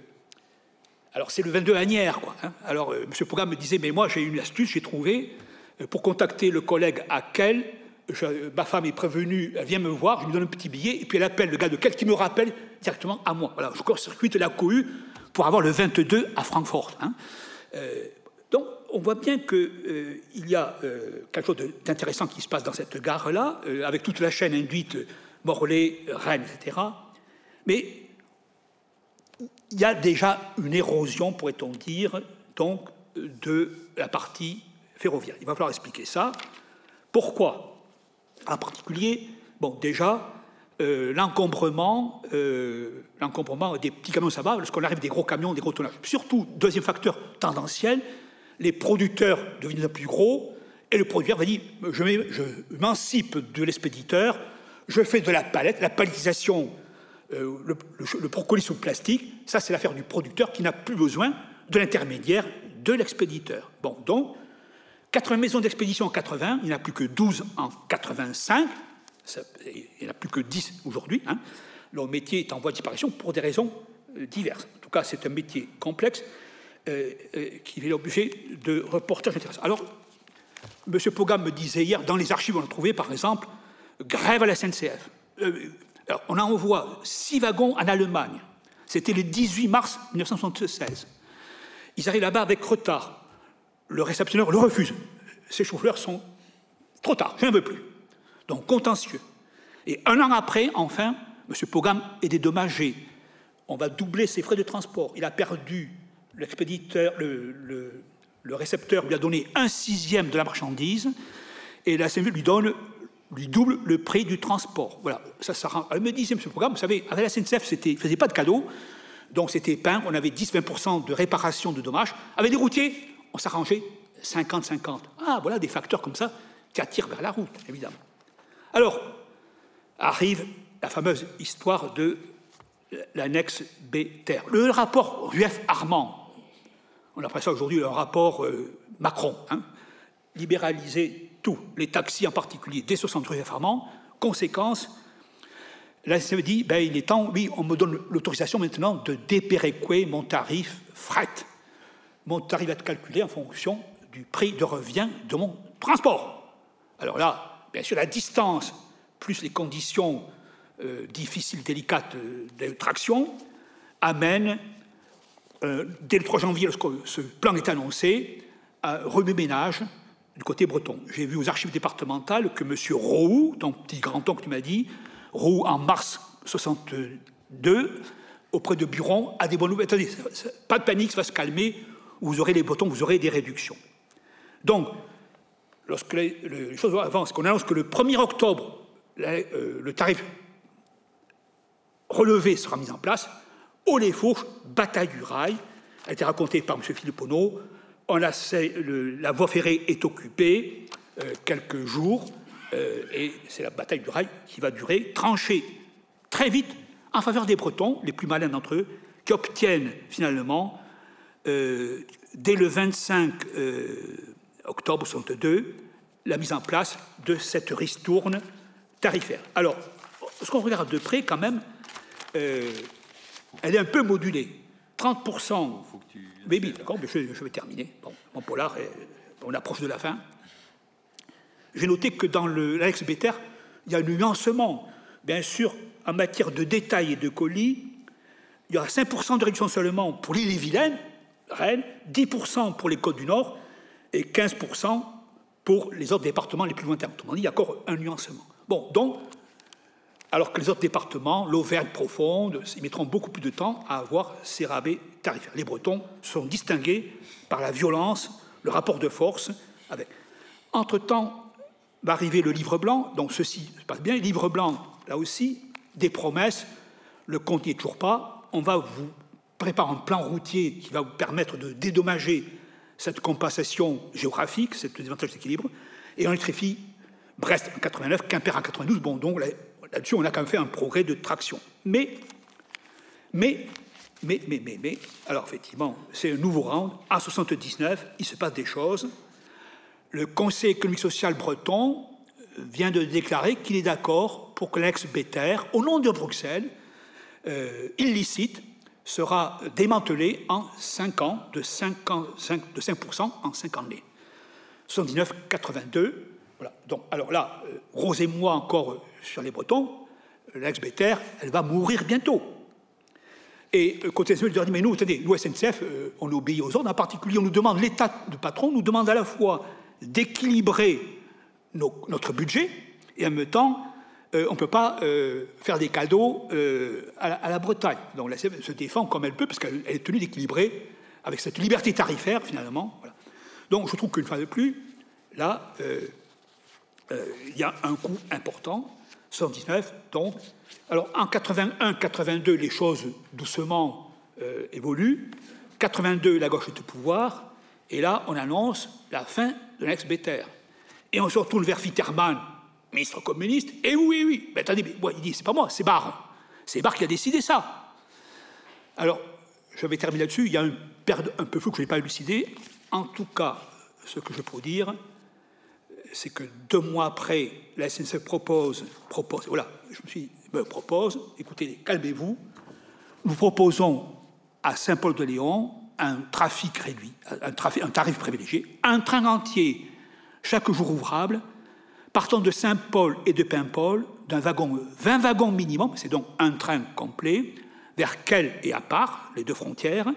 alors c'est le 22 Agnières, quoi. Hein. Alors, euh, M. Programme me disait, mais moi j'ai une astuce, j'ai trouvé, euh, pour contacter le collègue à Quel. ma femme est prévenue, elle vient me voir, je lui donne un petit billet, et puis elle appelle le gars de Quel qui me rappelle directement à moi. Voilà, je court-circuite la cohue pour avoir le 22 à Francfort. Hein. Euh, donc, on voit bien qu'il euh, y a quelque chose d'intéressant qui se passe dans cette gare-là, avec toute la chaîne induite, Morlaix, Rennes, etc. Mais il y a déjà une érosion, pourrait-on dire, donc, de la partie ferroviaire. Il va falloir expliquer ça. Pourquoi? En particulier, bon, déjà, euh, l'encombrement, euh, l'encombrement des petits camions, ça va, lorsqu'on arrive des gros camions, des gros tonnages. Surtout, deuxième facteur tendanciel, les producteurs deviennent de plus gros, et le producteur va dire, je m'émancipe de l'expéditeur, je fais de la palette, la palettisation, euh, le, le, sous plastique, ça c'est l'affaire du producteur qui n'a plus besoin de l'intermédiaire de l'expéditeur. Bon, donc, 80 maisons d'expédition en 80, il n'y en a plus que 12 en 85, il n'y en a plus que 10 aujourd'hui. Hein. Le métier est en voie de disparition pour des raisons euh, diverses. En tout cas, c'est un métier complexe euh, euh, qui est l'objet de reportages intéressants. Alors, M. Pogam me disait hier, dans les archives, on a trouvé par exemple grève à la SNCF. alors, on envoie six wagons en Allemagne. C'était le 18 mars 1976. Ils arrivent là-bas avec retard le réceptionneur le refuse. Ces chauffeurs sont trop tard, je n'en veux plus. Donc contentieux. Et un an après, enfin, M. Pogam est dédommagé. On va doubler ses frais de transport. Il a perdu l'expéditeur, le, récepteur lui a donné un sixième de la marchandise et la CMU lui donne lui double le prix du transport. Voilà, ça, ça rend... Elle me disait, M. Pogam, vous savez, avec la SNCF, c'était, ne faisait pas de cadeaux. Donc c'était peint, on avait 10-20% de réparation de dommages. Avec des routiers, on s'arrangeait 50-50. Ah, voilà des facteurs comme ça qui attirent vers la route, évidemment. Alors, arrive la fameuse histoire de l'annexe B terre. Le rapport Rueff-Armand, on appelle ça aujourd'hui le rapport euh, Macron, hein, libéraliser tout, les taxis en particulier, dès 60 Rueff-Armand, conséquence, la SNCF dit, ben, il est temps, oui, on me donne l'autorisation maintenant de dépéréquer mon tarif fret. Mon tarif va être calculé en fonction du prix de revient de mon transport. Alors là, bien sûr, la distance plus les conditions euh, difficiles, délicates euh, de traction amènent, euh, dès le 3 janvier, lorsque ce plan est annoncé, à remue-ménage du côté breton. J'ai vu aux archives départementales que M. Roux, ton petit grand-oncle, tu m'as dit, Roux en mars 62, auprès de Buron, a des bonnes nouvelles. Attendez, pas de panique, ça va se calmer, vous aurez les bretons, vous aurez des réductions. Donc, lorsque les, choses avancent, qu'on annonce que le 1er octobre, euh, le tarif relevé sera mis en place, au les fourches, bataille du rail, a été raconté par M. Philippono, on a, la voie ferrée est occupée euh, quelques jours, euh, et c'est la bataille du rail qui va durer, tranchée très vite en faveur des Bretons, les plus malins d'entre eux, qui obtiennent finalement, dès le 25 octobre 62, la mise en place de cette ristourne tarifaire. Alors, ce qu'on regarde de près, quand même, euh, elle est un peu modulée. 30%. Faut que tu... Oui, d'accord, je, vais terminer. Bon, mon polar, on approche de la fin. J'ai noté que dans l'Alex Better, il y a un nuancement. Bien sûr, en matière de détails et de colis, il y aura 5% de réduction seulement pour l'île et Vilaine, Rennes, 10% pour les côtes du Nord et 15% pour les autres départements les plus lointains. Autrement dit, il y a encore un nuancement. Bon, donc, alors que les autres départements, l'Auvergne profonde, ils mettront beaucoup plus de temps à avoir ces rabais tarifaires. Les Bretons sont distingués par la violence, le rapport de force. Entre-temps, va arriver le livre blanc, donc ceci se passe bien. Le livre blanc, là aussi, des promesses, le compte n'y est toujours pas. On va vous préparer un plan routier qui va vous permettre de dédommager cette compensation géographique, cette désavantage d'équilibre, et on électrifie Brest en 89, Quimper en 92. Bon, donc là-dessus, on a quand même fait un progrès de traction. Mais, mais, mais, mais, mais, mais, alors effectivement, c'est un nouveau round. En 79, il se passe des choses. Le Conseil économique social breton vient de déclarer qu'il est d'accord pour que l'ex-Béter, au nom de Bruxelles, euh, illicite, sera démantelé en 5 ans, de 5, ans, 5, de 5 en 5 années. 79-82, alors là, euh, Rose et moi encore euh, sur les Bretons, euh, l'ex-Béter, elle va mourir bientôt. Et côté SNCF, je leur mais nous, attendez, nous, SNCF, on obéit aux ordres, en particulier, on nous demande, l'État de patron nous demande à la fois d'équilibrer notre budget, et en même temps, on ne peut pas faire des cadeaux à, la, Bretagne. Donc la SNCF se défend comme elle peut, parce qu'elle est tenue d'équilibrer avec cette liberté tarifaire, finalement. Donc je trouve qu'une fois de plus, là, il y a un coût important, 119. Donc, alors en 81-82, les choses doucement euh, évoluent. 82, la gauche est au pouvoir, et là, on annonce la fin de l'ex-Béter. Et on se retourne vers Fitterman, ministre communiste, et oui, oui, mais attendez, mais, il dit, c'est pas moi, c'est Barre. C'est Barre qui a décidé ça. Alors, je vais terminer là-dessus, il y a un perte un peu flou que je n'ai pas élucidé. En tout cas, ce que je peux dire, c'est que deux mois après, la SNCF propose, voilà, je me suis me propose, écoutez, calmez-vous, nous proposons à Saint-Paul-de-Léon un trafic réduit, un, tarif privilégié, un train entier chaque jour ouvrable, partant de Saint-Paul et de Paimpol, d'un wagon, 20 wagons minimum, c'est donc un train complet, vers quel et à part, les deux frontières,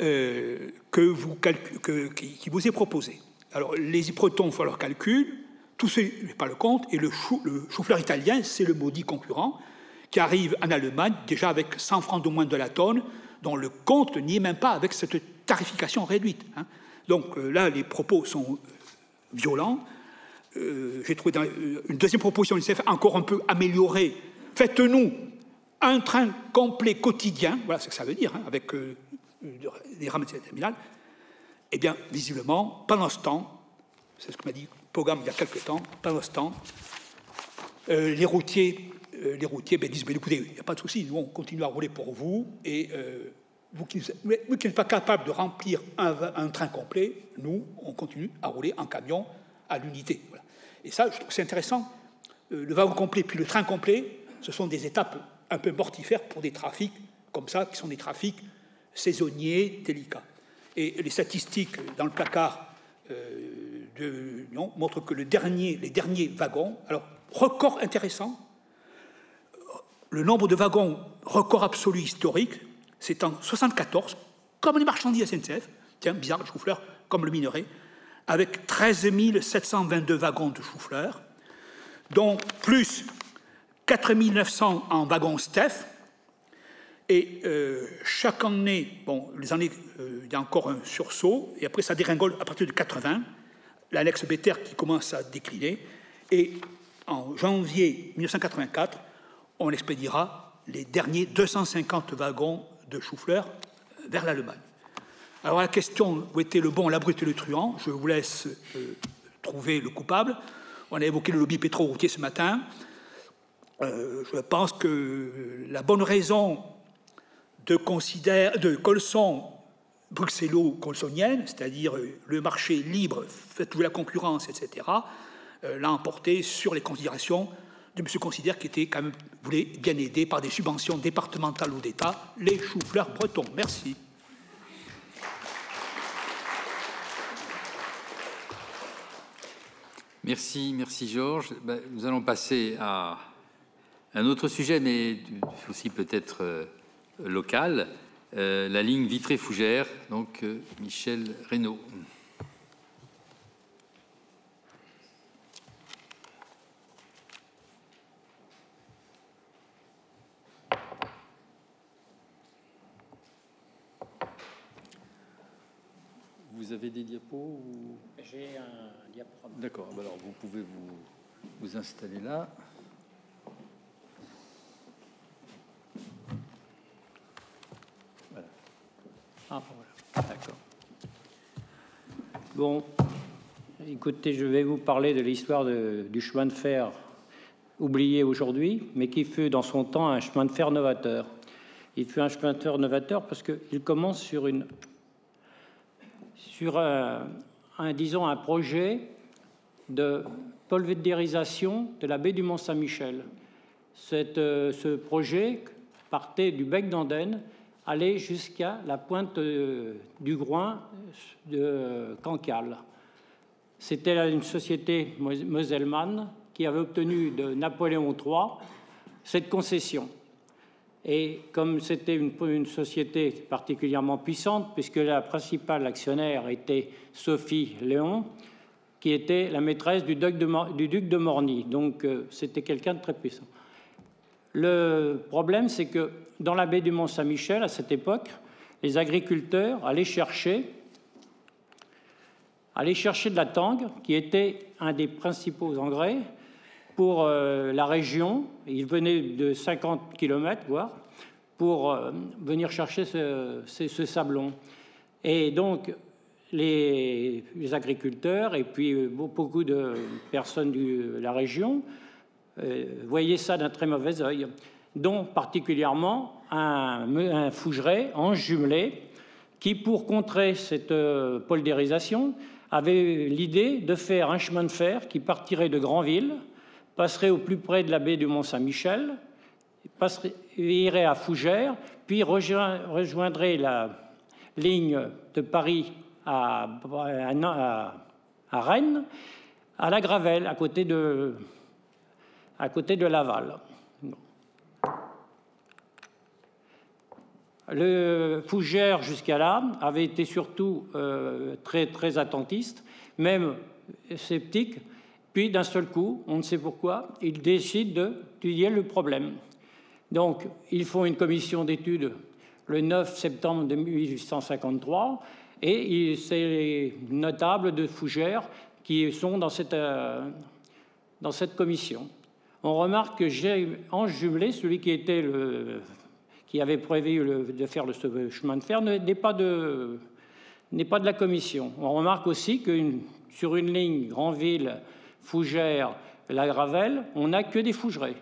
euh, qui vous est proposé. Alors, les Bretons font leur calcul, tout ce n'est pas le compte, et le, fleur italien, c'est le maudit concurrent, qui arrive en Allemagne déjà avec 100 francs de moins de la tonne, dont le compte n'y est même pas avec cette tarification réduite. Hein. Donc euh, là, les propos sont euh, violents. Euh, j'ai trouvé une deuxième proposition du CF encore un peu améliorée. Faites-nous un train complet quotidien, voilà ce que ça veut dire, hein, avec des rames terminales, eh bien, visiblement, pendant ce temps, c'est ce que m'a dit Pogam il y a quelques temps, pendant ce temps, euh, les routiers, euh, les routiers ben, disent écoutez, il n'y a pas de souci, nous on continue à rouler pour vous, et vous qui, n'êtes pas capable de remplir un, train complet, nous on continue à rouler en camion à l'unité. Et ça, je trouve c'est intéressant. le wagon complet puis le train complet, ce sont des étapes un peu mortifère pour des trafics comme ça, qui sont des trafics saisonniers, délicats. Et les statistiques dans le placard euh, de non, montrent que les derniers wagons, alors record intéressant, le nombre de wagons, record absolu historique, c'est en 74, comme les marchandises SNCF, tiens, bizarre, le chou-fleur, comme le minerai, avec 13 722 wagons de chou-fleur, dont plus 4900 en wagon Steph. Et euh, chaque année, bon, les années, euh, il y a encore un sursaut, et après ça déringole à partir de 80, l'annexe Better qui commence à décliner, et en janvier 1984, on expédiera les derniers 250 wagons de chou-fleur vers l'Allemagne. Alors la question où était le bon, la brute et le truand, je vous laisse euh, trouver le coupable. On a évoqué le lobby pétro-routier ce matin. Euh, je pense que la bonne raison de, considérer, de colson bruxello-colsonienne, c'est-à-dire le marché libre, fait jouer la concurrence, etc., euh, l'a emporté sur les considérations de M. Considère qui était quand même voulait bien aider par des subventions départementales ou d'État les choux-fleurs bretons. Merci. Merci, merci Georges. Ben, nous allons passer à un autre sujet, mais aussi peut-être euh, local, euh, la ligne Vitré-Fougère, donc euh, Michel Reynaud. Vous avez des diapos J'ai un diaporama. D'accord, alors vous pouvez vous, vous installer là. Ah, D'accord. Bon, écoutez, je vais vous parler de l'histoire du chemin de fer oublié aujourd'hui, mais qui fut dans son temps un chemin de fer novateur. Il fut un chemin de fer novateur parce qu'il commence sur une sur un, disons un projet de pulvérisation de la baie du Mont-Saint-Michel. Euh, ce projet partait du bec d'Andenne aller jusqu'à la pointe euh, du Groin de Cancale. C'était une société Moselman qui avait obtenu de Napoléon III cette concession. Et comme c'était une, société particulièrement puissante, puisque la principale actionnaire était Sophie Léon, qui était la maîtresse du duc de, Morny, donc euh, c'était quelqu'un de très puissant. Le problème, c'est que dans la baie du Mont-Saint-Michel, à cette époque, les agriculteurs allaient chercher, allaient chercher de la tangue, qui était un des principaux engrais pour euh, la région. Ils venaient de 50 km, voire, pour euh, venir chercher ce, sablon. Et donc, les, agriculteurs et puis euh, beaucoup de personnes de la région voyaient ça d'un très mauvais œil dont particulièrement un, un fougeret en jumelé qui, pour contrer cette euh, poldérisation, avait l'idée de faire un chemin de fer qui partirait de Granville, passerait au plus près de la baie du Mont-Saint-Michel, irait à Fougères, puis rejoindrait la ligne de Paris à, Rennes, à la Gravelle, à côté de, à côté de Laval. Le Fougère, jusqu'à là, avait été surtout euh, très, très attentiste, même sceptique. Puis, d'un seul coup, on ne sait pourquoi, il décide d'étudier le problème. Donc, ils font une commission d'études le 9 septembre 1853, et c'est les notables de Fougère qui sont dans cette, euh, dans cette commission. On remarque que j'ai en jumelé, celui qui, avait prévu de faire le chemin de fer, n'est pas de, n'est pas de la commission. On remarque aussi que sur une ligne Grandville, Fougères, La Gravelle, on n'a que des fougerets.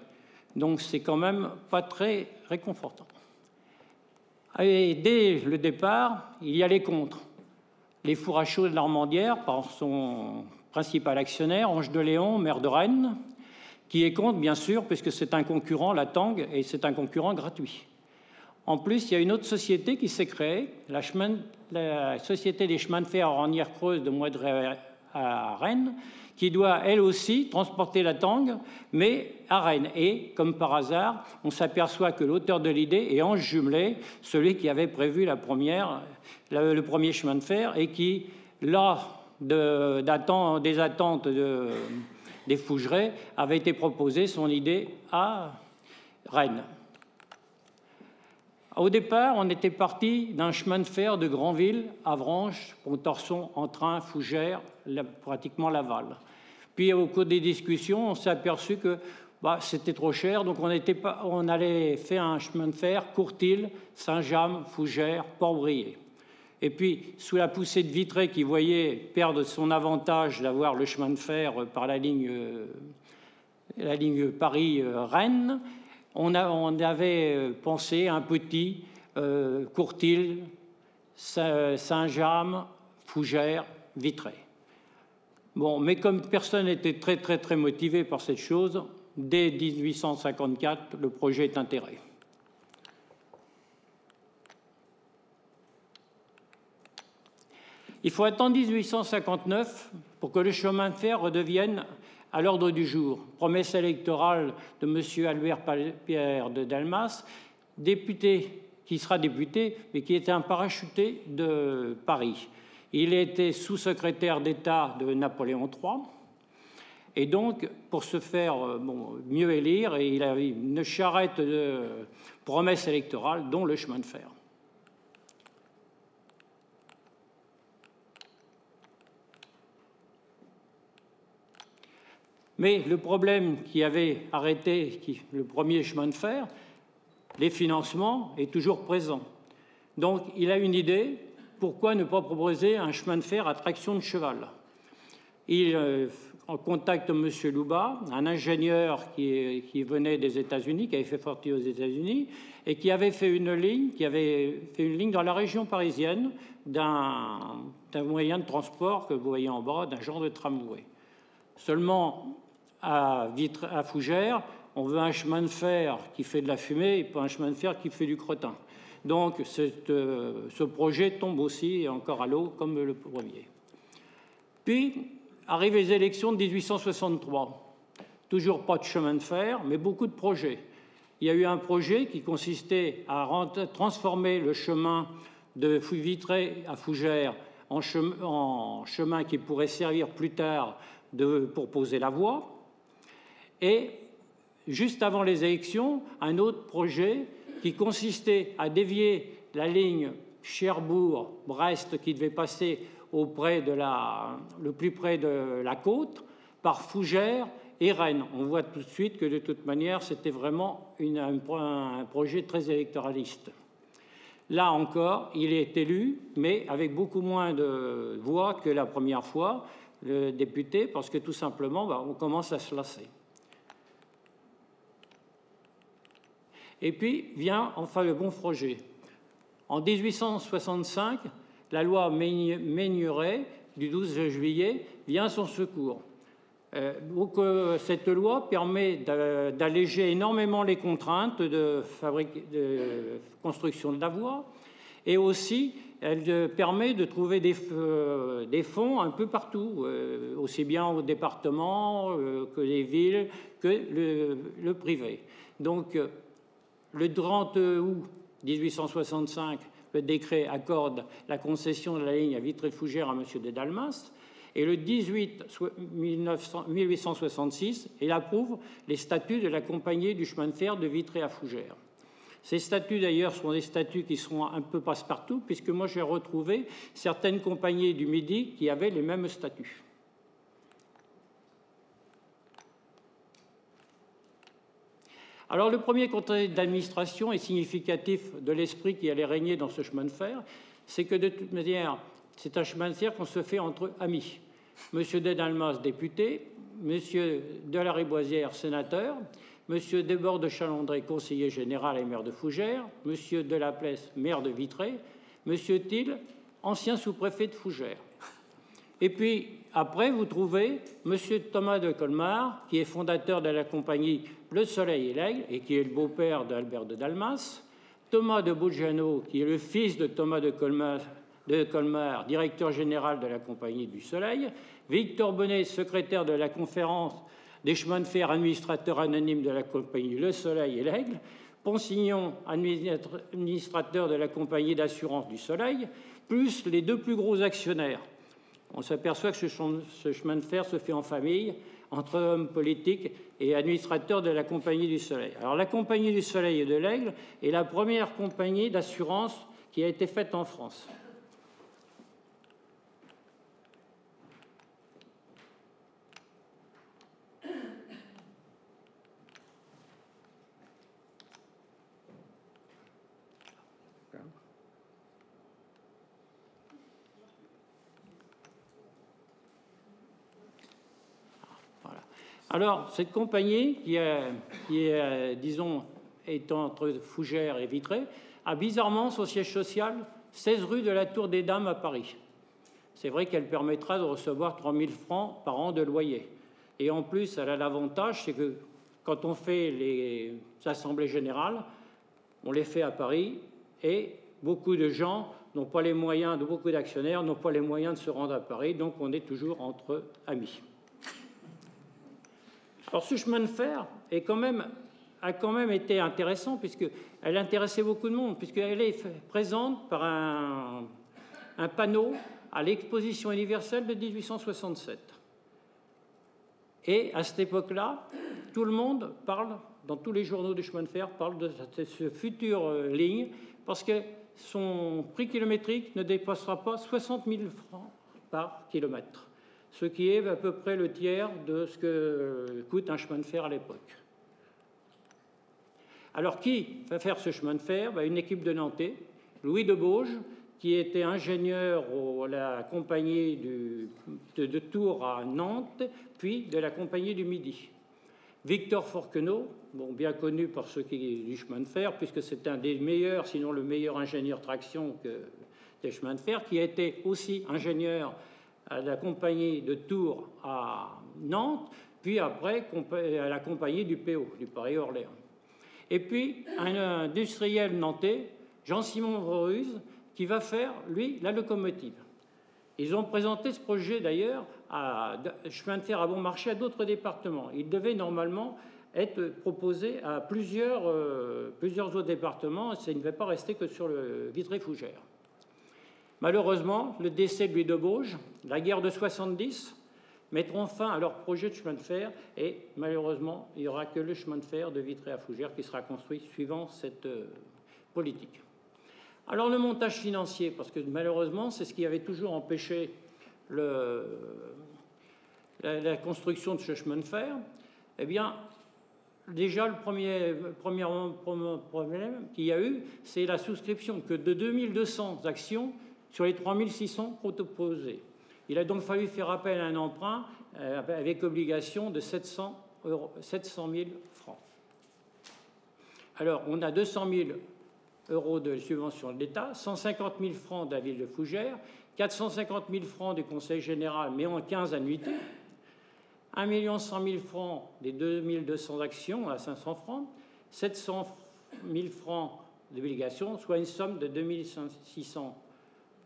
Donc c'est quand même pas très réconfortant. Et dès le départ, il y a les contre. Les fours à de l'Armandière, par son principal actionnaire, Ange de Léon, maire de Rennes, qui est contre, bien sûr, puisque c'est un concurrent, la Tang, et c'est un concurrent gratuit. En plus, il y a une autre société qui s'est créée, la, Société des chemins de fer en creuse de Moedre à Rennes, qui doit elle aussi transporter la Tang, mais à Rennes. Et, comme par hasard, on s'aperçoit que l'auteur de l'idée est Ange Jumelé, celui qui avait prévu la première, le premier chemin de fer, et qui, lors de, des attentes de, des Fougerets, avait été proposé son idée à Rennes. Au départ, on était parti d'un chemin de fer de Granville à Vranches, Pontorson, en train, Fougères, pratiquement Laval. Puis au cours des discussions, on s'est aperçu que bah, c'était trop cher, donc on, était pas, on allait faire un chemin de fer Courtil, Saint-James, Fougères, Port-Brillet. Et puis, sous la poussée de Vitré qui voyait perdre son avantage d'avoir le chemin de fer par la ligne, euh, la ligne Paris-Rennes, on, avait euh, pensé un petit euh, Courtil, Saint-James, Fougères, Vitré. Bon, mais comme personne n'était très très très motivé par cette chose, dès 1854, le projet est enterré. Il faut attendre 1859 pour que le chemin de fer redevienne à l'ordre du jour. Promesse électorale de M. Albert Pierre de Dalmas, député, qui sera député, mais qui était un parachuté de Paris. Il était sous-secrétaire d'État de Napoléon III. Et donc, pour se faire euh, mieux élire, il a une charrette de promesses électorales, dont le chemin de fer. Mais le problème qui avait arrêté le premier chemin de fer, les financements, est toujours présent. Donc il a une idée, pourquoi ne pas proposer un chemin de fer à traction de cheval? Il euh, en contacte M. Louba, un ingénieur qui, qui venait des États-Unis, qui avait fait fortune aux États-Unis, et qui avait fait une ligne, qui avait fait une ligne dans la région parisienne d'un moyen de transport que vous voyez en bas, d'un genre de tramway. Seulement, à, Vitre, à Fougères, on veut un chemin de fer qui fait de la fumée et pas un chemin de fer qui fait du crottin. Donc euh, ce projet tombe aussi encore à l'eau comme le premier. Puis arrivent les élections de 1863. Toujours pas de chemin de fer, mais beaucoup de projets. Il y a eu un projet qui consistait à transformer le chemin de Vitré à Fougères en, chemin, qui pourrait servir plus tard pour poser la voie. Et juste avant les élections, un autre projet qui consistait à dévier la ligne Cherbourg-Brest qui devait passer le plus près de la côte par Fougères et Rennes. On voit tout de suite que de toute manière, c'était vraiment un, projet très électoraliste. Là encore, il est élu, mais avec beaucoup moins de voix que la première fois, le député, parce que tout simplement, bah, on commence à se lasser. Et puis vient enfin le bon projet. En 1865, la loi Ménuret du 12 juillet vient à son secours. Euh, donc, euh, cette loi permet d'alléger énormément les contraintes de, construction de la voie et aussi elle permet de trouver des, euh, des fonds un peu partout, aussi bien au département que les villes que le, le privé. Donc le 30 août 1865, le décret accorde la concession de la ligne à Vitré-Fougères à M. de Dalmas. Et le 18 1866, il approuve les statuts de la compagnie du chemin de fer de Vitré à Fougères. Ces statuts, d'ailleurs, sont des statuts qui sont un peu passe-partout, puisque moi j'ai retrouvé certaines compagnies du Midi qui avaient les mêmes statuts. Alors le premier conseil d'administration est significatif de l'esprit qui allait régner dans ce chemin de fer, c'est que de toute manière, c'est un chemin de fer qu'on se fait entre amis. Monsieur Dedalmas, député, Monsieur Delary-Boisière, sénateur, Monsieur Desbordes de Chalandré, conseiller général et maire de Fougères, Monsieur Delaplace, maire de Vitré, Monsieur Thiel, ancien sous-préfet de Fougères. Et puis, après, vous trouvez Monsieur Thomas de Colmar, qui est fondateur de la compagnie Le Soleil et l'Aigle et qui est le beau-père d'Albert de Dalmas, Thomas de Bougiano, qui est le fils de Thomas de Colmar, de Colmar, directeur général de la Compagnie du Soleil, Victor Bonnet, secrétaire de la conférence des chemins de fer, administrateur anonyme de la compagnie Le Soleil et l'Aigle, Ponsignon, administrateur de la compagnie d'assurance du Soleil, plus les deux plus gros actionnaires. On s'aperçoit que ce chemin de fer se fait en famille, entre hommes politiques et administrateurs de la Compagnie du Soleil. Alors la Compagnie du Soleil et de l'Aigle est la première compagnie d'assurance qui a été faite en France. Alors, cette compagnie, qui est, euh, disons, entre Fougères et Vitré, a bizarrement son siège social 16 rue de la Tour des Dames à Paris. C'est vrai qu'elle permettra de recevoir 3 000 francs par an de loyer. Et en plus, elle a l'avantage, c'est que quand on fait les assemblées générales, on les fait à Paris et beaucoup de gens n'ont pas les moyens, de beaucoup d'actionnaires n'ont pas les moyens de se rendre à Paris, donc on est toujours entre amis. Alors ce chemin de fer a quand même été intéressant puisqu'elle intéressait beaucoup de monde, puisqu'elle est présente par un, un panneau à l'exposition universelle de 1867. Et à cette époque-là, tout le monde parle, dans tous les journaux du chemin de fer, parle de cette future euh, ligne, parce que son prix kilométrique ne dépassera pas 60 000 francs par kilomètre ce qui est à peu près le tiers de ce que coûte un chemin de fer à l'époque. Alors qui va faire ce chemin de fer? Ben, Une équipe de Nantais, Louis de Bauge, qui était ingénieur la compagnie de, Tours à Nantes, puis de la compagnie du Midi. Victor Forquenot, bien connu par ceux qui du chemin de fer, puisque c'est un des meilleurs, sinon le meilleur ingénieur traction des chemins de fer, qui a été aussi ingénieur à la compagnie de Tours à Nantes, puis après à la compagnie du PO, du Paris-Orléans. Et puis un industriel nantais, Jean-Simon Voruse, qui va faire, lui, la locomotive. Ils ont présenté ce projet d'ailleurs à chemin de fer à bon marché à d'autres départements. Il devait normalement être proposé à plusieurs, euh, plusieurs autres départements, et ça ne devait pas rester que sur le Vitré-Fougère. Malheureusement, le décès de Louis de Bauge, la guerre de 70, mettront fin à leur projet de chemin de fer et malheureusement, il n'y aura que le chemin de fer de Vitré à Fougères qui sera construit suivant cette euh, politique. Alors le montage financier, parce que malheureusement, c'est ce qui avait toujours empêché la, construction de ce chemin de fer, eh bien, déjà, le premier, premier problème qu'il y a eu, c'est la souscription que de 2200 actions sur les 3600 proposés. Il a donc fallu faire appel à un emprunt euh, avec obligation de 700, 700 000 francs. Alors, on a 200 000 euros de subvention de l'État, 150 000 francs de la ville de Fougères, 450 000 francs du Conseil général, mais en 15 annuités, 1 100 000 francs des 200 actions à 500 francs, 700 000 francs d'obligations, soit une somme de 2 600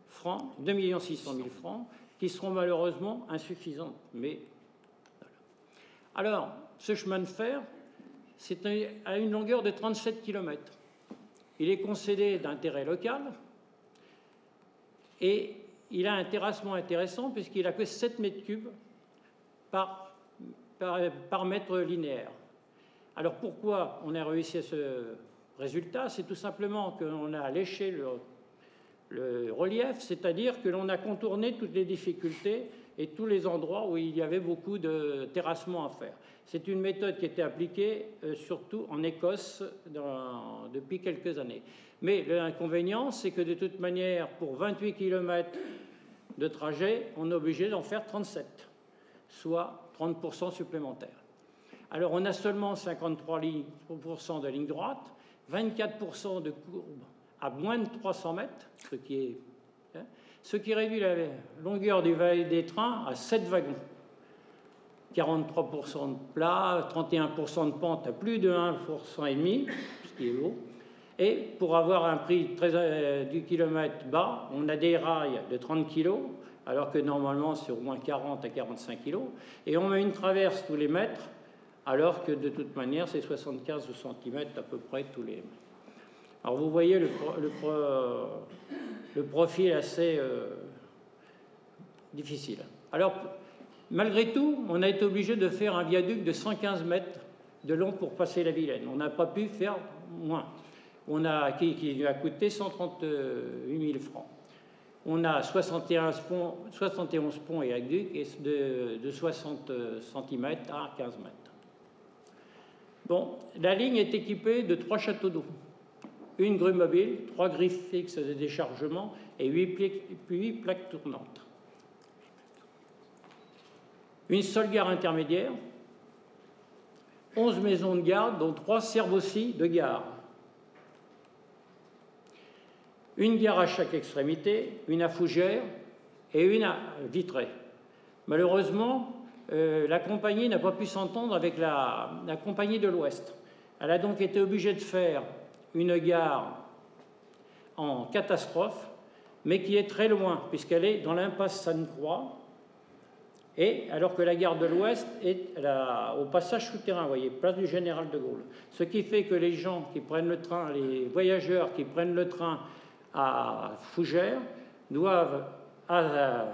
francs, 2 600 000 francs, qui seront malheureusement insuffisants. Mais Alors, ce chemin de fer, c'est à une longueur de 37 km. Il est concédé d'intérêt local et il a un terrassement intéressant puisqu'il a que 7 mètres cubes par mètre linéaire. Alors pourquoi on a réussi à ce résultat? C'est tout simplement qu'on a léché le le relief, c'est-à-dire que l'on a contourné toutes les difficultés et tous les endroits où il y avait beaucoup de terrassement à faire. C'est une méthode qui était appliquée euh, surtout en Écosse depuis quelques années. Mais l'inconvénient, c'est que de toute manière, pour 28 km de trajet, on est obligé d'en faire 37, soit 30% supplémentaires. Alors on a seulement 53% de ligne droite, 24% de courbes à moins de 300 mètres, ce qui, est, hein, ce qui réduit la longueur des trains à 7 wagons. 43% de plat, 31% de pente à plus de 1% et demi, ce qui est haut. Et pour avoir un prix très, euh, du kilomètre bas, on a des rails de 30 kg, alors que normalement c'est au moins 40 à 45 kg. Et on met une traverse tous les mètres, alors que de toute manière c'est 75 cm à peu près tous les mètres. Alors vous voyez le, profil assez euh, difficile. Alors malgré tout, on a été obligé de faire un viaduc de 115 mètres de long pour passer la Vilaine. On n'a pas pu faire moins. On a, qui, qui a coûté 138 000 francs. On a 71 ponts, 71 ponts et aqueducs de, de 60 cm à 15 mètres. Bon, la ligne est équipée de trois châteaux d'eau une grue mobile, trois griffes fixes de déchargement et huit plaques tournantes. Une seule gare intermédiaire, onze maisons de garde, dont trois servent aussi de gare. Une gare à chaque extrémité, une à fougère et une à vitrée. Malheureusement, euh, la compagnie n'a pas pu s'entendre avec la compagnie de l'Ouest. Elle a donc été obligée de faire une gare en catastrophe, mais qui est très loin, puisqu'elle est dans l'impasse Sainte-Croix, et alors que la gare de l'Ouest est au passage souterrain, vous voyez, place du Général de Gaulle. Ce qui fait que les gens qui prennent le train, les voyageurs qui prennent le train à Fougères, doivent à,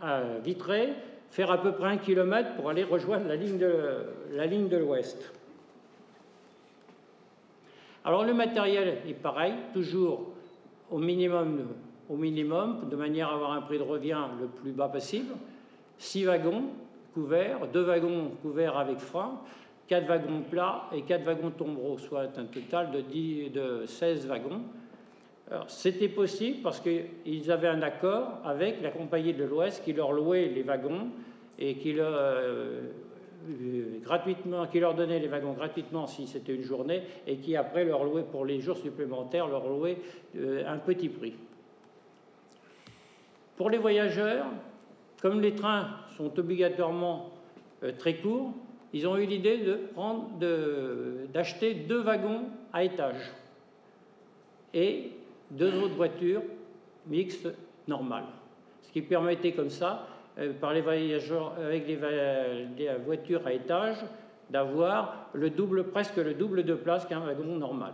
à Vitré faire à peu près un kilomètre pour aller rejoindre la ligne de l'Ouest. Alors le matériel est pareil, toujours au minimum, au minimum, de manière à avoir un prix de revient le plus bas possible. Six wagons couverts, deux wagons couverts avec frein, quatre wagons plats et quatre wagons tombereaux, soit un total de, 10, de 16 wagons. C'était possible parce qu'ils avaient un accord avec la compagnie de l'Ouest qui leur louait les wagons et qui leur, euh, gratuitement, qui leur donnait les wagons gratuitement si c'était une journée, et qui après leur louait pour les jours supplémentaires, leur louait euh, un petit prix. Pour les voyageurs, comme les trains sont obligatoirement euh, très courts, ils ont eu l'idée d'acheter deux wagons à étage et deux autres voitures mixtes normales. Ce qui permettait comme ça euh, par les voyageurs avec des, voitures à étage d'avoir le double, presque le double de place qu'un wagon normal.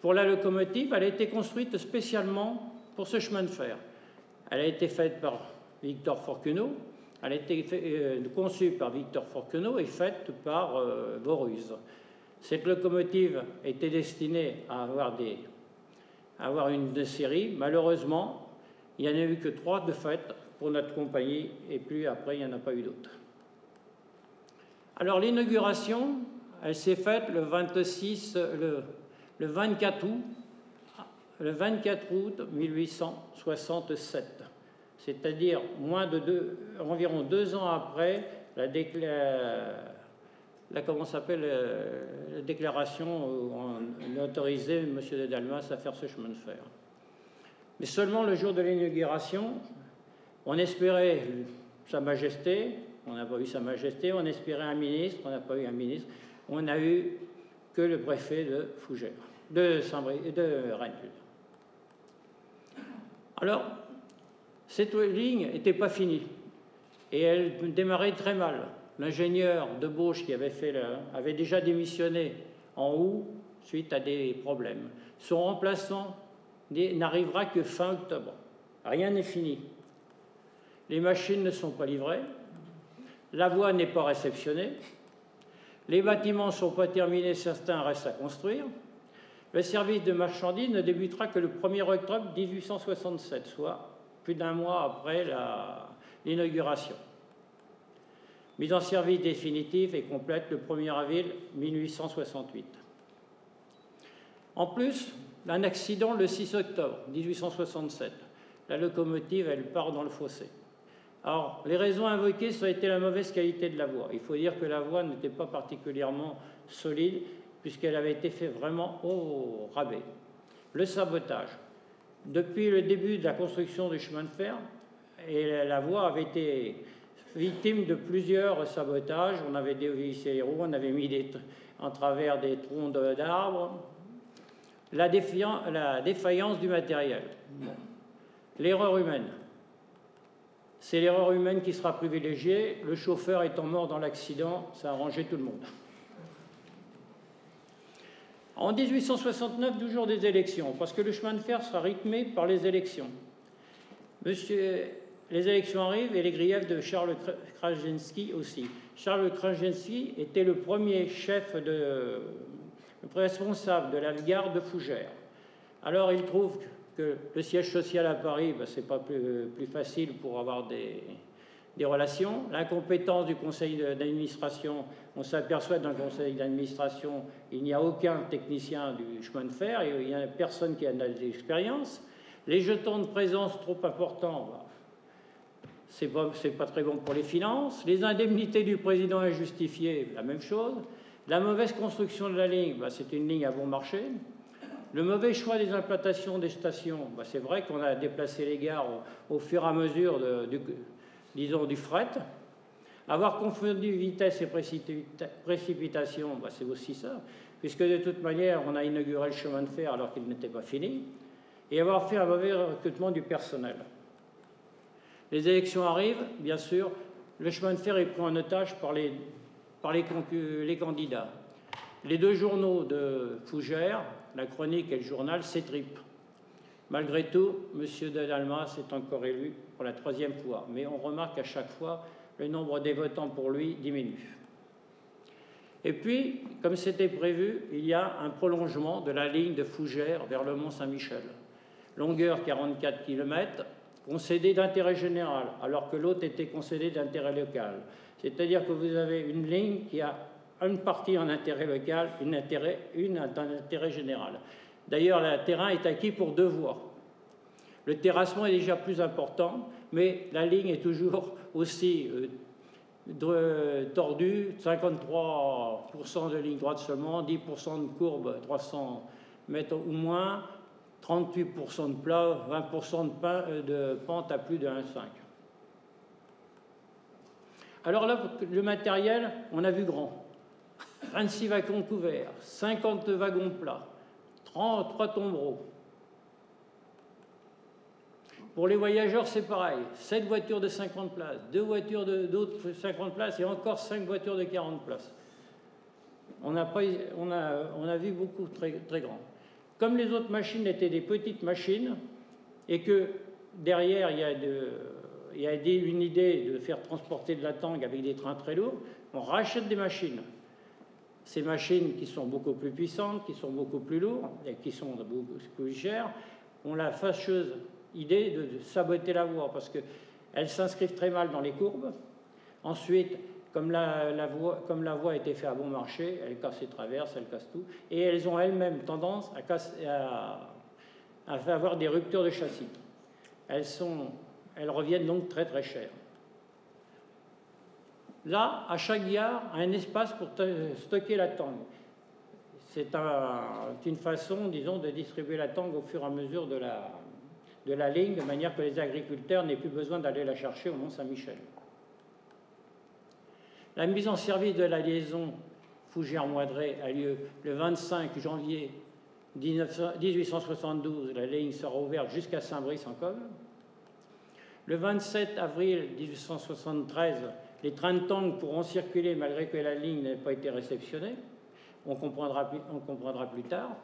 Pour la locomotive, elle a été construite spécialement pour ce chemin de fer. Elle a été faite par Victor Forquenot, elle a été euh, conçue par Victor Forquenot et faite par euh, Cette locomotive était destinée à avoir une série. Malheureusement, il n'y en a eu que trois de fait pour notre compagnie, et puis après, il n'y en a pas eu d'autres. Alors l'inauguration, elle s'est faite le 26, le, 24 août, le 24 août 1867, c'est-à-dire environ deux ans après la, s'appelle la déclaration où on autorisait M. de Dalmas à faire ce chemin de fer. Mais seulement le jour de l'inauguration, on espérait Sa Majesté, on n'a pas eu Sa Majesté, on espérait un ministre, on n'a pas eu un ministre, on n'a eu que le préfet de Fougères, de, de Rennes. Alors, cette ligne n'était pas finie et elle démarrait très mal. L'ingénieur de Bauche qui avait, fait avait déjà démissionné en août suite à des problèmes. Son remplaçant n'arrivera que fin octobre. Rien n'est fini. Les machines ne sont pas livrées, la voie n'est pas réceptionnée, les bâtiments ne sont pas terminés, certains restent à construire. Le service de marchandises ne débutera que le 1er octobre 1867, soit plus d'un mois après l'inauguration. Mise en service définitive et complète le 1er avril 1868. En plus, un accident le 6 octobre 1867. La locomotive, elle part dans le fossé. Alors, les raisons invoquées, ça a été la mauvaise qualité de la voie. Il faut dire que la voie n'était pas particulièrement solide, puisqu'elle avait été faite vraiment au rabais. Le sabotage. Depuis le début de la construction du chemin de fer, et la voie avait été victime de plusieurs sabotages. On avait dévissé les roues, on avait mis en travers des troncs d'arbres. La, la, défaillance du matériel. L'erreur humaine. C'est l'erreur humaine qui sera privilégiée. Le chauffeur étant mort dans l'accident, ça a arrangé tout le monde. En 1869, toujours des élections, parce que le chemin de fer sera rythmé par les élections. Monsieur, les élections arrivent et les griefs de Charles Krajewski aussi. Charles Krajewski était le premier chef de, responsable de la gare de Fougères. Alors il trouve que le siège social à Paris, ben, ce n'est pas plus, facile pour avoir des, relations. L'incompétence du conseil d'administration, on s'aperçoit dans le conseil d'administration, il n'y a aucun technicien du chemin de fer, il n'y a personne qui a de l'expérience. Les jetons de présence trop importants, bah, c'est pas, pas très bon pour les finances. Les indemnités du président injustifiées, la même chose. La mauvaise construction de la ligne, bah, c'est une ligne à bon marché. Le mauvais choix des implantations des stations, bah, c'est vrai qu'on a déplacé les gares au, fur et à mesure du, disons, du fret. Avoir confondu vitesse et précipitation, bah, c'est aussi ça, puisque de toute manière, on a inauguré le chemin de fer alors qu'il n'était pas fini, et avoir fait un mauvais recrutement du personnel. Les élections arrivent, bien sûr, le chemin de fer est pris en otage par les, par les, les candidats. Les deux journaux de Fougères, la chronique et le journal, s'étripent. Malgré tout, M. Delma s'est encore élu pour la troisième fois, mais on remarque qu'à chaque fois, le nombre des votants pour lui diminue. Et puis, comme c'était prévu, il y a un prolongement de la ligne de Fougères vers le Mont-Saint-Michel. Longueur 44 km, concédé d'intérêt général, alors que l'autre était concédé d'intérêt local. C'est-à-dire que vous avez une ligne qui a une partie en intérêt local, une, intérêt, une en intérêt général. D'ailleurs, le terrain est acquis pour deux voies. Le terrassement est déjà plus important, mais la ligne est toujours aussi euh, tordue, 53% de ligne droite seulement, 10% de courbe, 300 mètres ou moins, 38% de plat, 20% euh, de, pente à plus de 1,5. Alors là, le matériel, on a vu grand. 26 wagons couverts, 50 wagons plats, 33 tombereaux. Pour les voyageurs, c'est pareil. 7 voitures de 50 places, 2 voitures d'autres 50 places et encore 5 voitures de 40 places. On a, vu beaucoup très, très grand. Comme les autres machines étaient des petites machines et que derrière il y a, il y a une idée de faire transporter de la tangue avec des trains très lourds, on rachète des machines. Ces machines qui sont beaucoup plus puissantes, qui sont beaucoup plus lourdes et qui sont beaucoup plus chères, ont la fâcheuse idée de, saboter la voie parce qu'elles s'inscrivent très mal dans les courbes. Ensuite, comme la, voie, a été faite à bon marché, elles cassent les traverses, elles cassent tout, et elles ont elles-mêmes tendance à, à, avoir des ruptures de châssis. Elles, sont, elles reviennent donc très très chères. Là, à chaque gare, un espace pour stocker la tangue. C'est une façon, disons, de distribuer la tangue au fur et à mesure de la, ligne, de manière que les agriculteurs n'aient plus besoin d'aller la chercher au Mont-Saint-Michel. La mise en service de la liaison Fougères-Moidré a lieu le 25 janvier 1872. La ligne sera ouverte jusqu'à Saint-Brice-en-Colle. Le 27 avril 1873, les trains de tank pourront circuler malgré que la ligne n'ait pas été réceptionnée. On comprendra, plus tard.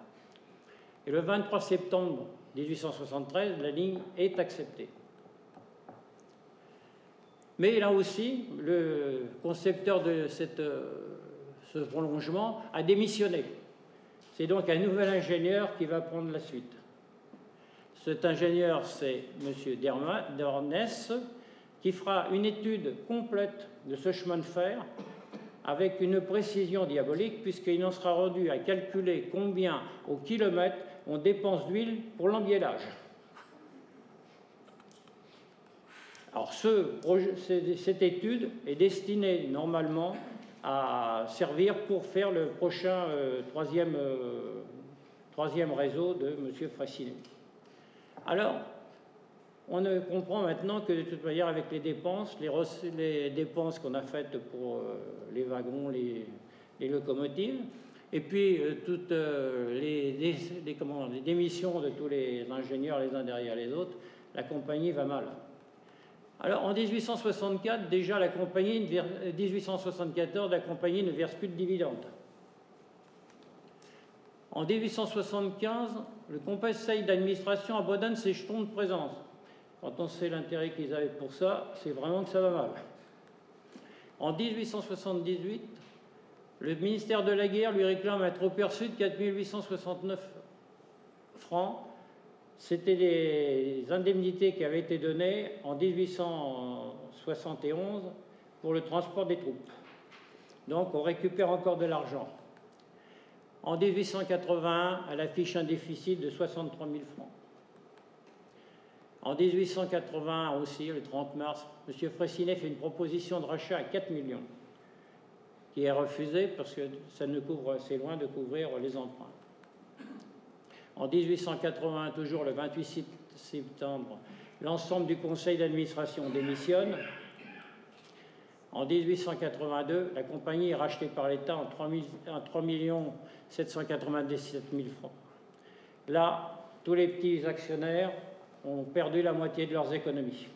Et le 23 septembre 1873, la ligne est acceptée. Mais là aussi, le concepteur de euh, ce prolongement a démissionné. C'est donc un nouvel ingénieur qui va prendre la suite. Cet ingénieur, c'est M. Dornès, qui fera une étude complète de ce chemin de fer avec une précision diabolique, puisqu'il en sera rendu à calculer combien au kilomètre on dépense d'huile pour l'embiellage. Alors, cette étude est destinée normalement à servir pour faire le prochain euh, troisième, euh, troisième, réseau de M. Frassinet. Alors, on comprend maintenant que de toute manière, avec les dépenses, les, dépenses qu'on a faites pour euh, les wagons, les, locomotives, et puis toutes les, les, démissions de tous les ingénieurs les uns derrière les autres, la compagnie va mal. Alors en 1864, déjà la compagnie, 1874, la compagnie ne verse plus de dividendes. En 1875, le conseil d'administration abandonne ses jetons de présence. Quand on sait l'intérêt qu'ils avaient pour ça, c'est vraiment que ça va mal. En 1878, le ministère de la Guerre lui réclame un trop perçu de 4869 francs c'était des indemnités qui avaient été données en 1871 pour le transport des troupes. Donc on récupère encore de l'argent. En 1881, elle affiche un déficit de 63 000 francs. En 1880 aussi, le 30 mars, M. Fressinet fait une proposition de rachat à 4 millions, qui est refusée parce que ça ne couvre, c'est loin de couvrir les emprunts. En 1880, toujours le 28 septembre, l'ensemble du conseil d'administration démissionne. En 1882, la compagnie est rachetée par l'État en 3, 797 000 francs. Là, tous les petits actionnaires ont perdu la moitié de leurs économies.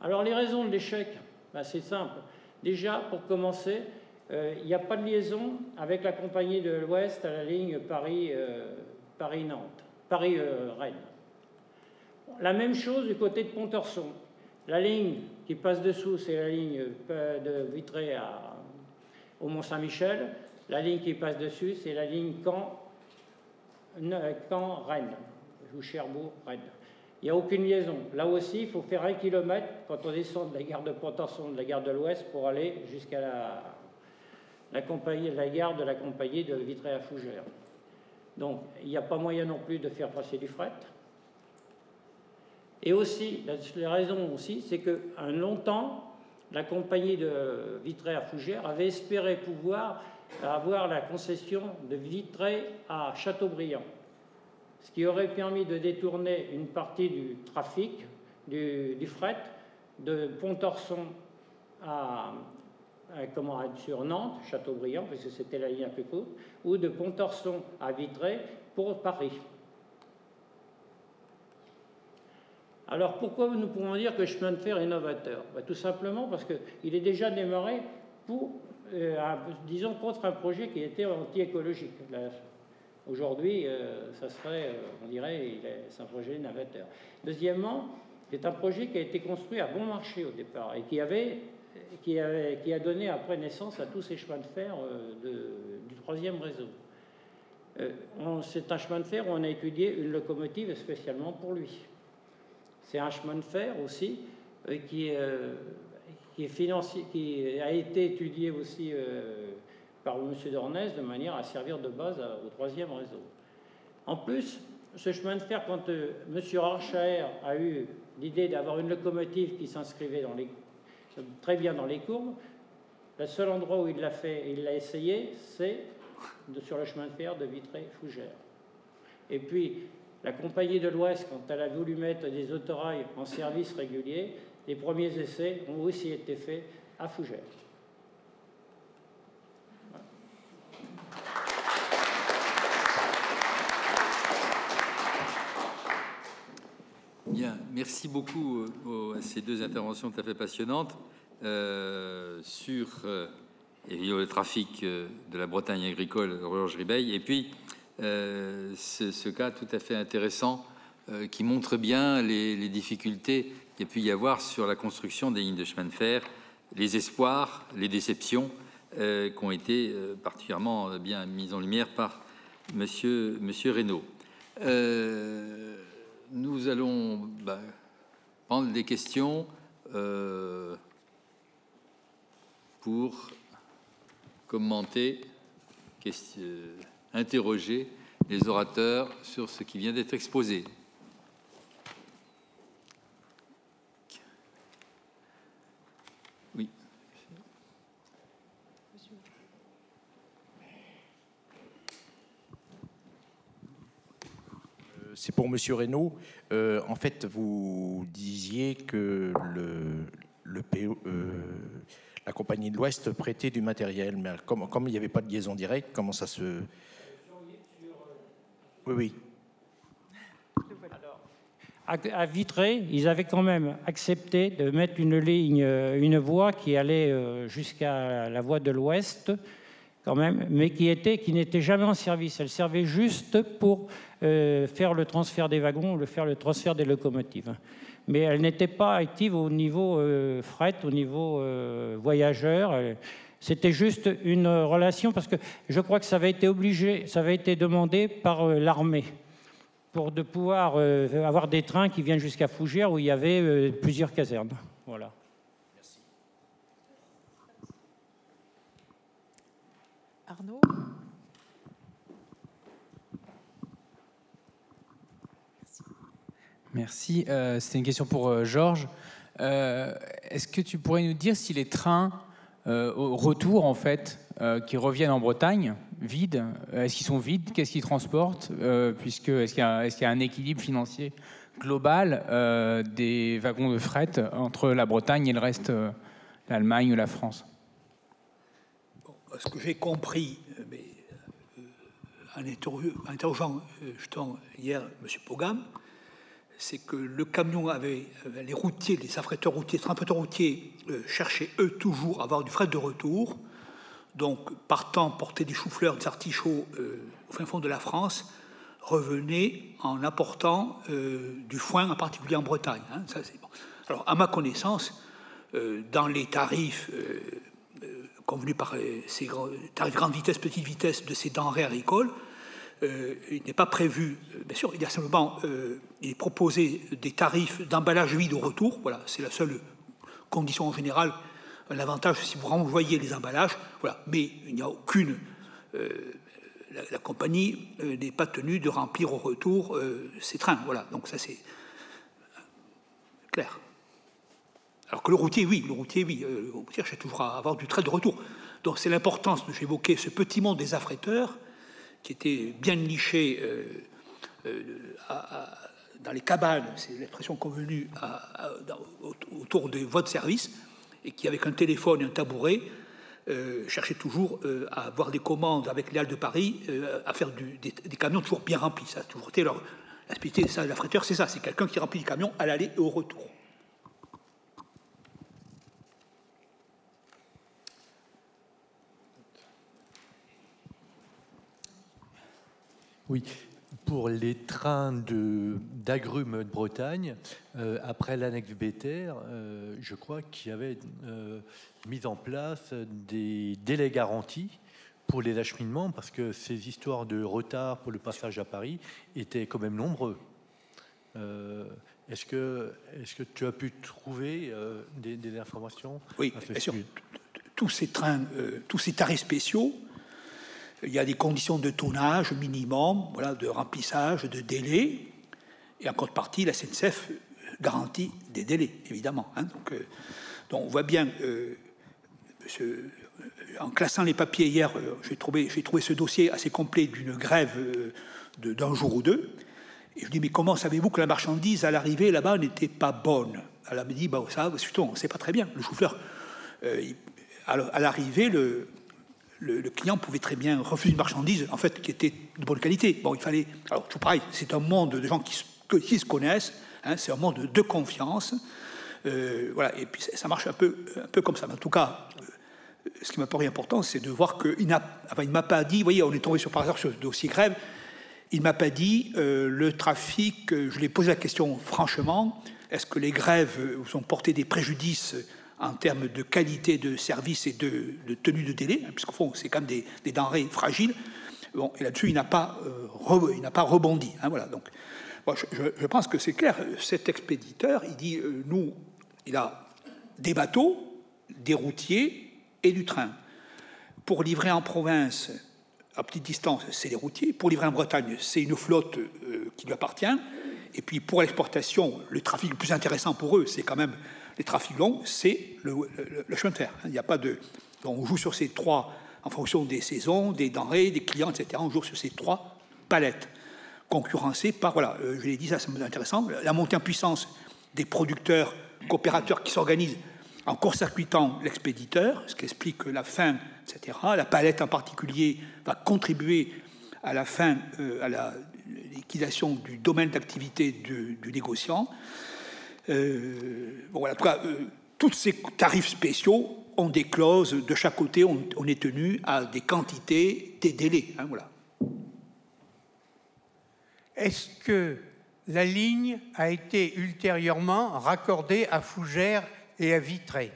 Alors les raisons de l'échec, ben, c'est simple. Déjà, pour commencer, euh, il n'y a pas de liaison avec la compagnie de l'Ouest à la ligne Paris-Nantes, euh, Paris-Rennes. la même chose du côté de Pontorson. La ligne qui passe dessous, c'est la ligne de Vitré à, au Mont-Saint-Michel. La ligne qui passe dessus, c'est la ligne Caen-Rennes, ou Cherbourg-Rennes. Il n'y a aucune liaison. Là aussi, il faut faire un kilomètre quand on descend de la gare de Pontorson, de la gare de l'Ouest, pour aller jusqu'à la, la, la gare de la compagnie de Vitré à Fougères. Donc, il n'y a pas moyen non plus de faire passer du fret. Et aussi, la, raison aussi, c'est que un longtemps, la compagnie de Vitré à Fougères avait espéré pouvoir avoir la concession de Vitré à Châteaubriand, ce qui aurait permis de détourner une partie du trafic du, fret de Pontorson à, euh, comment, sur Nantes, Châteaubriand, parce que c'était la ligne un peu courte, ou de Pontorson à Vitré pour Paris. Alors pourquoi nous pouvons dire que le chemin de fer est novateur? Bah, Tout simplement parce qu'il est déjà démarré pour, euh, disons, contre un projet qui était anti-écologique. Aujourd'hui, euh, ça serait, on dirait, c'est un projet novateur. Deuxièmement, c'est un projet qui a été construit à bon marché au départ et qui a donné après naissance à tous ces chemins de fer euh, du troisième réseau. Euh, c'est un chemin de fer où on a étudié une locomotive spécialement pour lui. C'est un chemin de fer aussi euh, qui, qui, est financier, qui a été étudié aussi par M. Dornès de manière à servir de base au troisième réseau. En plus, ce chemin de fer, quand M. Archaer a eu l'idée d'avoir une locomotive qui s'inscrivait dans les très bien dans les courbes. Le seul endroit où il l'a fait, il l'a essayé, c'est sur le chemin de fer de Vitré-Fougères. Et puis, la compagnie de l'Ouest, quand elle a voulu mettre des autorails en service régulier, les premiers essais ont aussi été faits à Fougères. Bien, merci beaucoup euh, à ces deux interventions tout à fait passionnantes euh, sur euh, le trafic de la Bretagne agricole, Roger-Ribeil, et puis ce, cas tout à fait intéressant qui montre bien les, difficultés qu'il y a pu y avoir sur la construction des lignes de chemin de fer, les espoirs, les déceptions qui ont été particulièrement bien mises en lumière par Monsieur, monsieur Reynaud. nous allons bah, prendre des questions pour commenter, interroger les orateurs sur ce qui vient d'être exposé. Oui. Euh, c'est pour Monsieur Reynaud. Euh, en fait, vous disiez que le euh, la compagnie de l'Ouest prêtait du matériel, mais comme il n'y avait pas de liaison directe, comment ça se oui, oui. à Vitré, ils avaient quand même accepté de mettre une ligne, euh, une voie qui allait euh, jusqu'à la voie de l'Ouest, quand même, mais qui était, qui n'était jamais en service. Elle servait juste pour euh, faire le transfert des wagons, le faire le transfert des locomotives. Mais elle n'était pas active au niveau fret, au niveau voyageurs. C'était juste une relation parce que je crois que ça avait été obligé, ça avait été demandé par euh, l'armée pour de pouvoir euh, avoir des trains qui viennent jusqu'à Fougères où il y avait euh, plusieurs casernes. Voilà. Merci. Arnaud? Merci. Merci. C'est une question pour Georges. Est-ce que tu pourrais nous dire si les trains euh, au retour, en fait, euh, qui reviennent en Bretagne, vides. Euh, est-ce qu'ils sont vides? Qu'est-ce qu'ils transportent? Puisque est-ce qu'il y, a un équilibre financier global des wagons de fret entre la Bretagne et le reste, l'Allemagne ou la France? Ce que j'ai compris, mais, en interrogeant justement hier M. Pogam, c'est que le camion avait, euh, les routiers, les affréteurs routiers, les routiers euh, cherchaient eux toujours à avoir du fret de retour. Donc, partant porter des choux-fleurs, des artichauts euh, au fin fond de la France, revenaient en apportant du foin, en particulier en Bretagne. Hein. Alors, à ma connaissance, dans les tarifs convenus par ces tarifs grande vitesse, petite vitesse de ces denrées agricoles, euh, il n'est pas prévu, euh, bien sûr, il y a simplement, euh, il est proposé des tarifs d'emballage vide au retour, voilà, c'est la seule condition en général, un avantage si vous renvoyez les emballages, voilà, mais il n'y a aucune, la, compagnie n'est pas tenue de remplir au retour ses trains, voilà, donc ça c'est clair. Alors que le routier, oui, le routier, oui, le routier cherche toujours à avoir du trait de retour. Donc c'est l'importance de j'évoquais ce petit monde des affréteurs qui était bien niché euh, euh, dans les cabanes, c'est l'expression convenue, autour des voies de service, et qui, avec un téléphone et un tabouret, euh, cherchait toujours à avoir des commandes avec les Halles de Paris, à faire des, camions toujours bien remplis. Ça a toujours été leur, la ça, la fretteur, c'est ça, c'est quelqu'un qui remplit les camions à l'aller et au retour. Oui, pour les trains d'agrumes de, Bretagne, euh, après l'annexe Béter, euh, je crois qu'il y avait euh, mis en place des délais garantis pour les acheminements, parce que ces histoires de retard pour le passage à Paris étaient quand même nombreux. est-ce que, est que tu as pu trouver des, informations Oui, bien sûr. Tous ces trains, tous ces tarifs spéciaux il y a des conditions de tonnage minimum, voilà, de remplissage, de délai. Et en contrepartie, la SNCF garantit des délais, évidemment. Hein. donc, euh, donc, on voit bien, euh, en classant les papiers hier, euh, j'ai trouvé, trouvé, ce dossier assez complet d'une grève d'un jour ou deux. Et je dis, mais comment savez-vous que la marchandise à l'arrivée là-bas n'était pas bonne? Elle m'a dit, bah, ça, surtout, on ne sait pas très bien. Le chauffeur, à l'arrivée, le, le, client pouvait très bien refuser une marchandise en fait qui était de bonne qualité. Bon, il fallait. Alors, tout pareil, c'est un monde de gens qui, se connaissent, hein, c'est un monde de confiance. Euh, voilà, et puis ça marche un peu, un peu comme ça. En tout cas, euh, ce qui m'a paru important, c'est de voir qu'il n'a enfin, m'a pas dit, vous voyez, on est tombé sur, par hasard sur ce dossier grève, il m'a pas dit euh, le trafic, je lui ai posé la question franchement, est-ce que les grèves vous ont porté des préjudices en termes de qualité de service et de, tenue de délai, hein, puisqu'au fond, c'est quand même des, denrées fragiles. Bon, et là-dessus, il n'a pas, n'a pas rebondi. Hein, voilà, donc, je, pense que c'est clair. Cet expéditeur, il dit, nous, il a des bateaux, des routiers et du train. Pour livrer en province, à petite distance, c'est les routiers. Pour livrer en Bretagne, c'est une flotte euh, qui lui appartient. Et puis pour l'exportation, le trafic le plus intéressant pour eux, c'est quand même les trafics longs, c'est le, chemin de fer. Il n'y a pas de. On joue sur ces trois, en fonction des saisons, des denrées, des clients, etc. On joue sur ces trois palettes, concurrencées par, voilà, euh, je l'ai dit, ça c'est intéressant, la montée en puissance des producteurs, coopérateurs qui s'organisent en court-circuitant l'expéditeur, ce qui explique que la fin, etc., la palette en particulier, va contribuer à la fin, euh, à la liquidation du domaine d'activité du, négociant. Euh, bon, voilà, en tout cas, euh, tous ces tarifs spéciaux ont des clauses de chaque côté, on, est tenu à des quantités, des délais. Hein, voilà. Est-ce que la ligne a été ultérieurement raccordée à Fougères et à Vitré?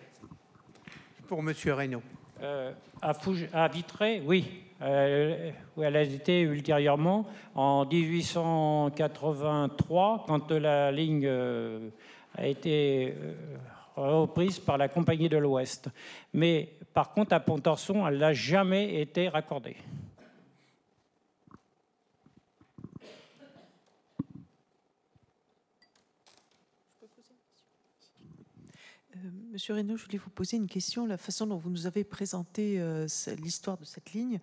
Pour M. Reynaud. Euh, à, à, Vitré, oui. Euh, elle a été ultérieurement en 1883, quand la ligne euh, a été reprise par la Compagnie de l'Ouest. Mais par contre, à Pontorson, elle n'a jamais été raccordée. Monsieur Reynaud, je voulais vous poser une question. La façon dont vous nous avez présenté euh, l'histoire de cette ligne,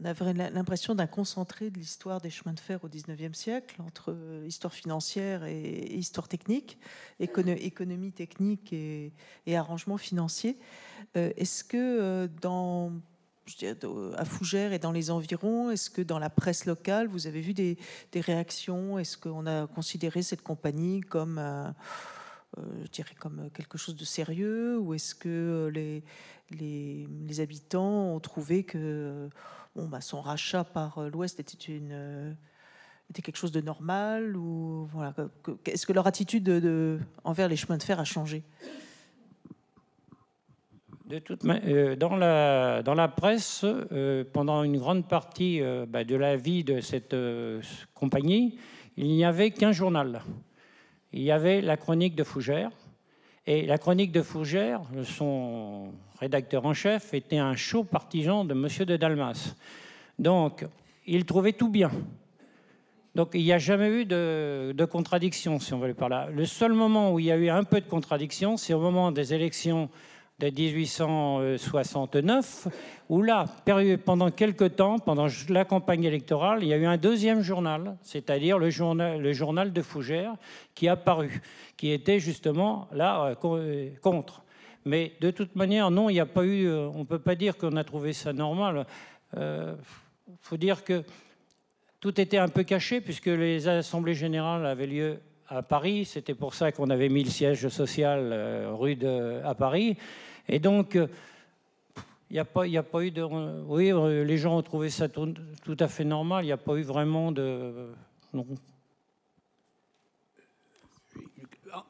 on avait l'impression d'un concentré de l'histoire des chemins de fer au XIXe siècle, entre euh, histoire financière et, histoire technique, économie technique et, arrangement financier. Euh, est-ce que dans à Fougères et dans les environs Est-ce que dans la presse locale, vous avez vu des, réactions? Est-ce qu'on a considéré cette compagnie comme euh, je dirais, comme quelque chose de sérieux Ou est-ce que euh, les, les, habitants ont trouvé que bon, bah, son rachat par euh, l'Ouest était était quelque chose de normal ou voilà est-ce que leur attitude de, envers les chemins de fer a changé? De toute dans, la, dans la presse, pendant une grande partie bah, de la vie de cette compagnie, il n'y avait qu'un journal il y avait la chronique de Fougère. Et la chronique de Fougère, son rédacteur en chef, était un chaud partisan de M. de Dalmas. Donc, il trouvait tout bien. Donc, il n'y a jamais eu de, contradiction, si on veut par là. Le seul moment où il y a eu un peu de contradiction, c'est au moment des élections de 1869, où là, pendant quelques temps, pendant la campagne électorale, il y a eu un deuxième journal, c'est-à-dire le journal, le journal de Fougères, qui a paru, qui était justement là euh, euh, contre. Mais de toute manière, non, il n'y a pas eu. Euh, on ne peut pas dire qu'on a trouvé ça normal. Il faut dire que tout était un peu caché puisque les assemblées générales avaient lieu à Paris. C'était pour ça qu'on avait mis le siège social rue de, à Paris. Et donc, il euh, n'y a, pas, a pas eu de. Oui, euh, les gens ont trouvé ça tout, à fait normal. Il n'y a pas eu vraiment de.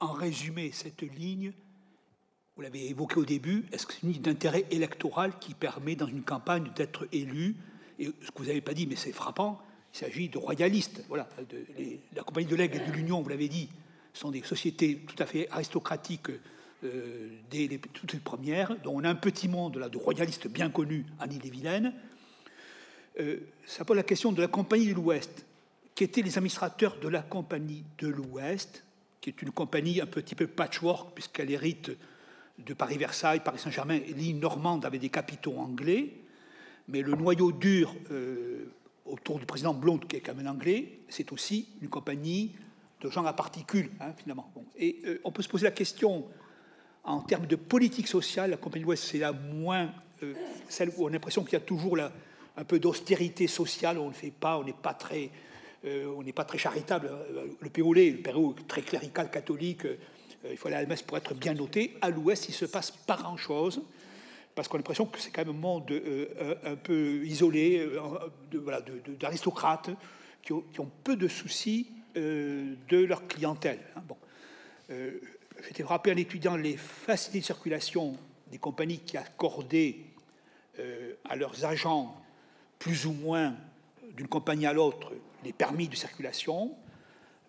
En résumé, cette ligne, vous l'avez évoqué au début, est-ce que c'est une ligne d'intérêt électoral qui permet dans une campagne d'être élu? Et ce que vous n'avez pas dit, mais c'est frappant, il s'agit de royalistes. Voilà, la compagnie de l'Aigle et de l'Union, vous l'avez dit, sont des sociétés tout à fait aristocratiques euh, dès les toutes premières, dont on a un petit monde là, de royalistes bien connus en Ille-et-Vilaine. Euh, ça pose la question de la Compagnie de l'Ouest. Qui étaient les administrateurs de la Compagnie de l'Ouest, qui est une compagnie un petit peu patchwork, puisqu'elle hérite de Paris-Versailles, Paris-Saint-Germain, l'île normande avait des capitaux anglais, mais le noyau dur euh, autour du président Blonde, qui est quand même anglais, c'est aussi une compagnie de gens à particules, hein, finalement. Et on peut se poser la question en termes de politique sociale, la Compagnie de l'Ouest, c'est la moins euh, celle où on a l'impression qu'il y a toujours un peu d'austérité sociale, on ne fait pas, on n'est pas très, euh, on n'est pas très charitable. Le POLé, le PRO, très clérical, catholique, euh, il faut aller à la messe pour être bien noté. À l'Ouest, il se passe pas grand-chose parce qu'on a l'impression que c'est quand même un monde un peu isolé, d'aristocrates qui, qui, ont peu de soucis de leur clientèle. Hein. Bon j'étais frappé en étudiant les facilités de circulation des compagnies qui accordaient euh, à leurs agents plus ou moins d'une compagnie à l'autre les permis de circulation,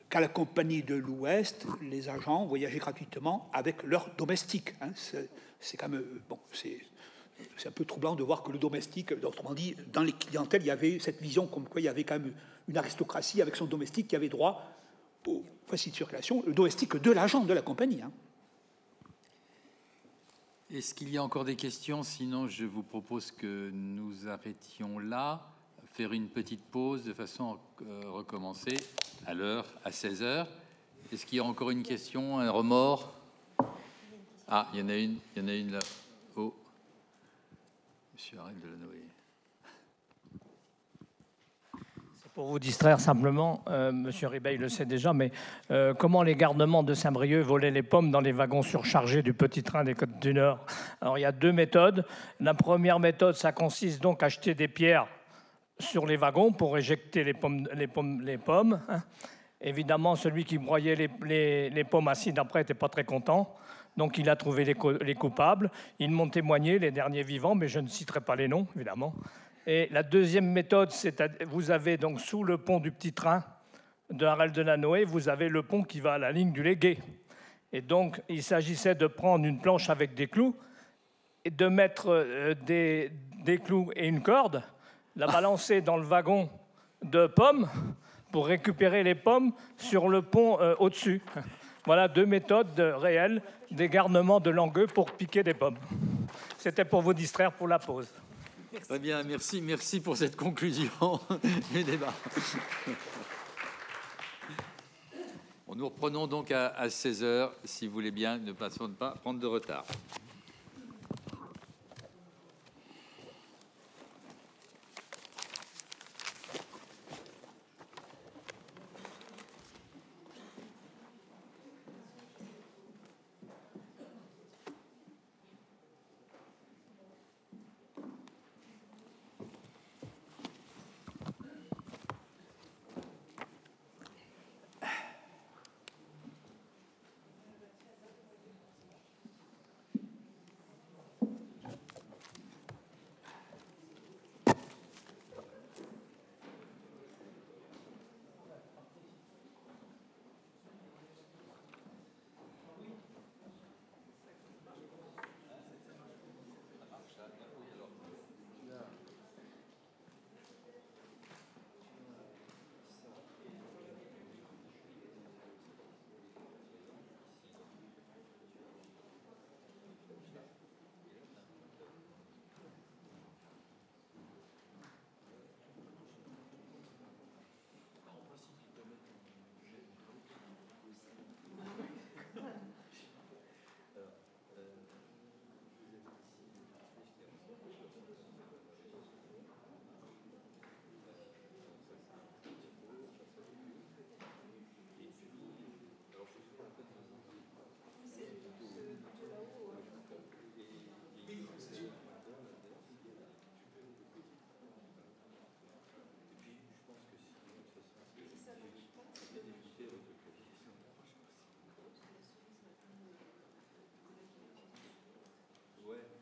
qu'à la compagnie de l'Ouest, les agents voyageaient gratuitement avec leurs domestiques. Hein. C'est quand même bon, c'est un peu troublant de voir que le domestique, autrement dit, dans les clientèles, il y avait cette vision comme quoi il y avait quand même une aristocratie avec son domestique qui avait droit aux facilités de circulation, le domestique de l'agent de la compagnie. Hein. Est-ce qu'il y a encore des questions? Sinon, je vous propose que nous arrêtions là, faire une petite pause de façon à euh, recommencer à l'heure, à 16 heures. Est-ce qu'il y a encore une question, un remords? Ah, il y en a une, il y en a une là. Monsieur de Noé. Pour vous distraire simplement, euh, Monsieur Ribeil le sait déjà, mais euh, comment les garnements de Saint-Brieuc volaient les pommes dans les wagons surchargés du petit train des Côtes du Nord? Alors il y a deux méthodes. La première méthode, ça consiste donc à acheter des pierres sur les wagons pour éjecter les pommes. Hein. Évidemment, celui qui broyait les, les, pommes acides après n'était pas très content. Donc il a trouvé les, les coupables. Ils m'ont témoigné, les derniers vivants, mais je ne citerai pas les noms, évidemment. Et la deuxième méthode, c'est vous avez donc sous le pont du petit train de Harel de la Noé, vous avez le pont qui va à la ligne du Légué. Et donc, il s'agissait de prendre une planche avec des clous et de mettre euh, des, des clous et une corde, la balancer dans le wagon de pommes pour récupérer les pommes sur le pont euh, au-dessus. Voilà deux méthodes réelles des garnements de langueux pour piquer des pommes. C'était pour vous distraire pour la pause. Très bien, merci, merci pour cette conclusion du débat. nous reprenons donc à, 16 heures, si vous voulez bien, ne pas, pas prendre de retard.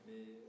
mais